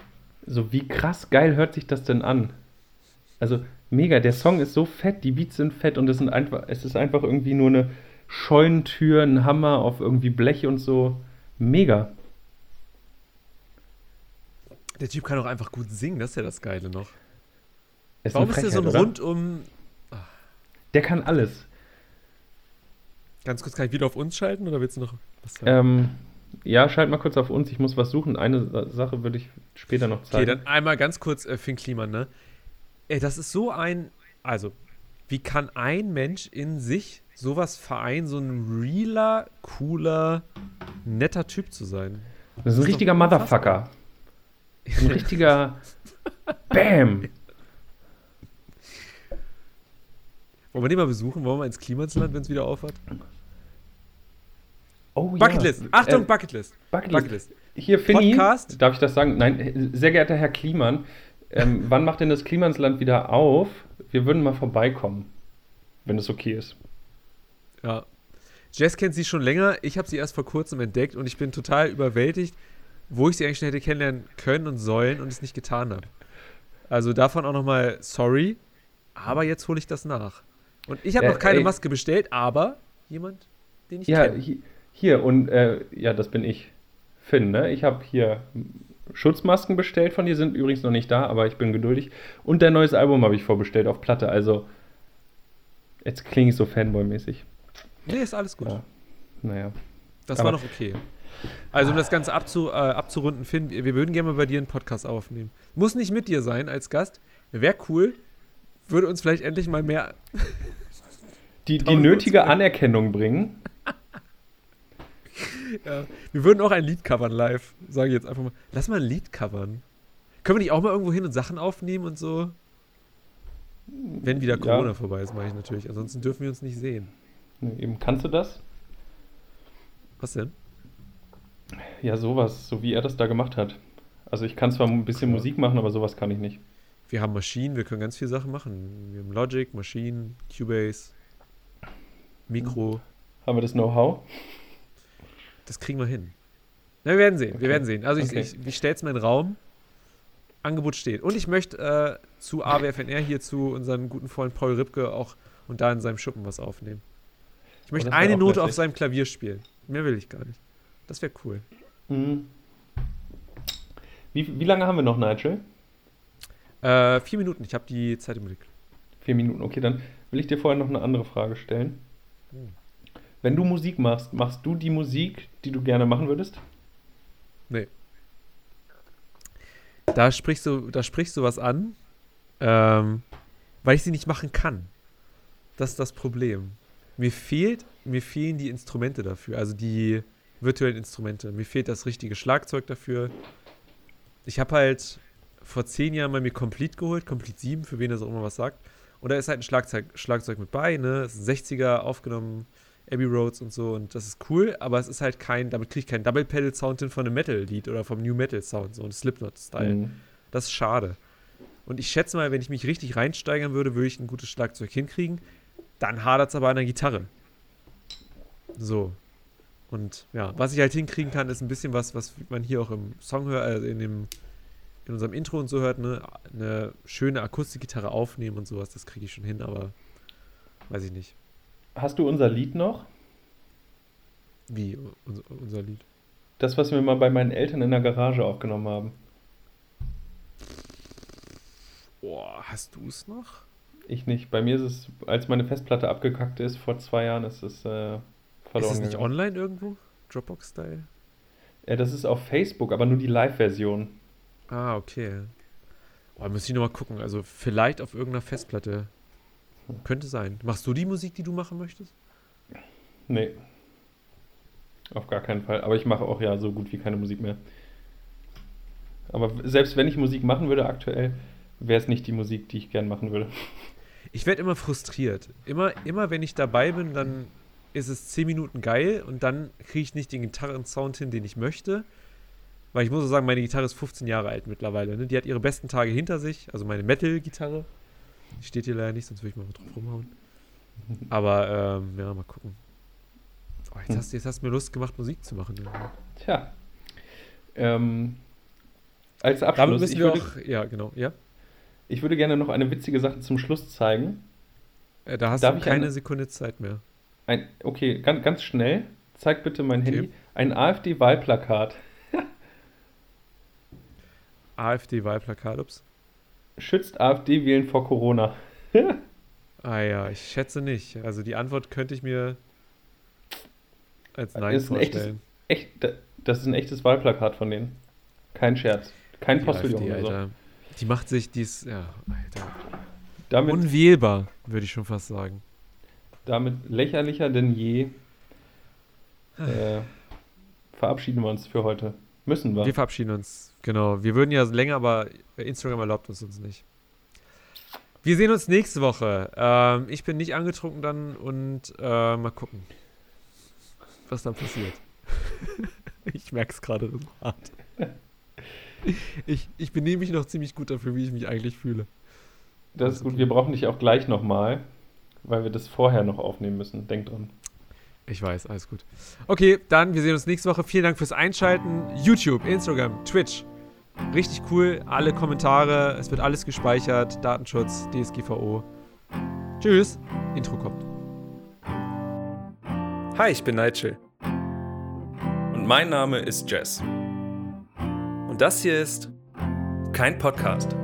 So, wie krass geil hört sich das denn an? Also, mega, der Song ist so fett, die Beats sind fett und es, sind einfach, es ist einfach irgendwie nur eine Scheunentür, ein Hammer auf irgendwie Blech und so. Mega. Der Typ kann auch einfach gut singen, das ist ja das Geile noch. Ist Warum ist der so ein oder? rundum. Der kann alles. Ganz kurz, kann ich wieder auf uns schalten oder willst du noch was sagen? Ähm, ja, schalt mal kurz auf uns, ich muss was suchen. Eine Sa- Sache würde ich später noch Okay, zeigen. dann einmal ganz kurz äh, Finn Kliman, ne? Ey, das ist so ein. Also, wie kann ein Mensch in sich sowas vereinen, so ein realer, cooler, netter Typ zu sein? das ist ein ist richtiger. Motherfucker. Ein richtiger Bam. Wollen wir den mal besuchen? Wollen wir ins Klimansland, wenn es wieder aufhat? Oh ja. Bucketlist! Achtung, Äh, Bucketlist! Bucketlist. Bucketlist. Hier, Finny, Podcast? darf ich das sagen? Nein, sehr geehrter Herr Kliman, ähm, wann macht denn das Klimansland wieder auf? Wir würden mal vorbeikommen, wenn es okay ist. Ja. Jess kennt sie schon länger. Ich habe sie erst vor kurzem entdeckt und ich bin total überwältigt, wo ich sie eigentlich schon hätte kennenlernen können und sollen und es nicht getan habe. Also davon auch nochmal sorry, aber jetzt hole ich das nach. Und ich habe Äh, noch keine ey. Maske bestellt, aber jemand, den ich Ja, kenne. Hi- hier und äh, ja, das bin ich. Finn, ne? Ich habe hier Schutzmasken bestellt von dir, sind übrigens noch nicht da, aber ich bin geduldig. Und dein neues Album habe ich vorbestellt auf Platte, also jetzt klinge ich so Fanboy-mäßig. Nee, ist alles gut. Ja. Naja. Das Aber- war noch okay. Also um das Ganze abzu, äh, abzurunden, Finn, wir würden gerne mal bei dir einen Podcast aufnehmen. Muss nicht mit dir sein als Gast. Wäre cool. Würde uns vielleicht endlich mal mehr Die, die nötige. Anerkennung bringen. Ja, wir würden auch ein Lied covern live, sage ich jetzt einfach mal. Lass mal ein Lied covern. Können wir nicht auch mal irgendwo hin und Sachen aufnehmen und so? Wenn wieder Ja. Corona vorbei ist, meine ich natürlich. Ansonsten dürfen wir uns nicht sehen. Ne, Eben, kannst du das? Was denn? Ja, sowas, so wie er das da gemacht hat. Also ich kann zwar ein bisschen Klar. Musik machen, aber sowas kann ich nicht. Wir haben Maschinen, wir können ganz viele Sachen machen. Wir haben Logic, Maschinen, Cubase, Mikro. Haben wir das Know-how? Das kriegen wir hin. Na, wir werden sehen, Okay. wir werden sehen. Also ich, Okay. ich, ich stelle es mal in den Raum. Angebot steht. Und ich möchte äh, zu AWFNR hier zu unseren guten Freund Paul Ripke auch und da in seinem Schuppen was aufnehmen. Ich möchte eine Note auf lässig. seinem Klavier spielen. Mehr will ich gar nicht. Das wäre cool. Mhm. Wie, wie lange haben wir noch, Nigel? Äh, vier Minuten, ich habe die Zeit im Blick. Vier Minuten. Okay, dann will ich dir vorher noch eine andere Frage stellen. Hm. Wenn du Musik machst, machst du die Musik, die du gerne machen würdest? Nee. Da sprichst du, da sprichst du was an, ähm, weil ich sie nicht machen kann. Das ist das Problem. Mir fehlt, mir fehlen die Instrumente dafür. Also die, virtuellen Instrumente. Mir fehlt das richtige Schlagzeug dafür. Ich habe halt vor zehn Jahren mal mir Complete geholt, Complete 7, für wen das auch immer was sagt. Und da ist halt ein Schlagzeug, Schlagzeug mit bei, ne? Ist ein 60er aufgenommen, Abbey Roads und so. Und das ist cool, aber es ist halt kein, damit kriege ich keinen Double-Pedal-Sound hin von einem Metal-Lied oder vom New Metal-Sound, so ein Slipknot-Style. Mhm. Das ist schade. Und ich schätze mal, wenn ich mich richtig reinsteigern würde, würde ich ein gutes Schlagzeug hinkriegen. Dann hadert es aber an der Gitarre. So. Und ja, was ich halt hinkriegen kann, ist ein bisschen was, was man hier auch im Song hört, also in dem in unserem Intro und so hört, ne, eine schöne Akustikgitarre aufnehmen und sowas, das kriege ich schon hin, aber weiß ich nicht. Hast du unser Lied noch? Wie unser, unser Lied. Das, was wir mal bei meinen Eltern in der Garage aufgenommen haben. Boah, hast du es noch? Ich nicht. Bei mir ist es, als meine Festplatte abgekackt ist, vor zwei Jahren, ist es äh, Ist verloren es nicht gegangen. online irgendwo? Dropbox-Style? Ja, das ist auf Facebook, aber nur die Live-Version. Ah, okay. Boah, muss ich nochmal gucken. Also vielleicht auf irgendeiner Festplatte. Könnte sein. Machst du die Musik, die du machen möchtest? Nee. Auf gar keinen Fall. Aber ich mache auch ja so gut wie keine Musik mehr. Aber selbst wenn ich Musik machen würde aktuell, wäre es nicht die Musik, die ich gern machen würde. Ich werde immer frustriert. Immer, immer wenn ich dabei bin, dann ist es 10 Minuten geil und dann kriege ich nicht den Gitarrensound hin, den ich möchte. Weil ich muss auch sagen, meine Gitarre ist 15 Jahre alt mittlerweile. Ne? Die hat ihre besten Tage hinter sich. Also meine Metal-Gitarre. Steht hier leider nicht, sonst würde ich mal drauf rumhauen. Aber ähm, ja, mal gucken. Oh, jetzt, hast, du- jetzt hast du mir Lust gemacht, Musik zu machen. Ja. Tja. Ähm, als Damit Abschluss, müssen ich wir würde, auch. Ja, genau. Ja. ich würde gerne noch eine witzige Sache zum Schluss zeigen. Äh, Da hast Darf du keine eine- Sekunde Zeit mehr. Ein, okay, ganz, ganz schnell. Zeig bitte mein Okay. Handy. Ein AfD-Wahlplakat. AfD-Wahlplakat, ups. Schützt AfD-Wählen vor Corona. Ah ja, ich schätze nicht. Also die Antwort könnte ich mir als Nein Ist ein echtes- vorstellen. Echt, das ist ein echtes Wahlplakat von denen. Kein Scherz. Kein Die Postillon AfD, so. Die macht sich dies, ja, Alter. Damit, Unwählbar, würde ich schon fast sagen. damit lächerlicher denn je äh, verabschieden wir uns für heute. Müssen wir. Wir verabschieden uns, genau. Wir würden ja länger, aber Instagram erlaubt uns uns nicht. Wir sehen uns nächste Woche. Ähm, ich bin nicht angetrunken dann und äh, mal gucken, was dann passiert. ich merke es gerade so hart. Ich, ich benehme mich noch ziemlich gut dafür, wie ich mich eigentlich fühle. Das ist gut. Wir brauchen dich auch gleich nochmal, weil wir das vorher noch aufnehmen müssen. Denk dran. Ich weiß, alles gut. Okay, dann, wir sehen uns nächste Woche. Vielen Dank fürs Einschalten. YouTube, Instagram, Twitch. Richtig cool. Alle Kommentare. Es wird alles gespeichert. Datenschutz, DSGVO. Tschüss. Intro kommt. Hi, ich bin Nigel. Und mein Name ist Jess. Und das hier ist kein Podcast.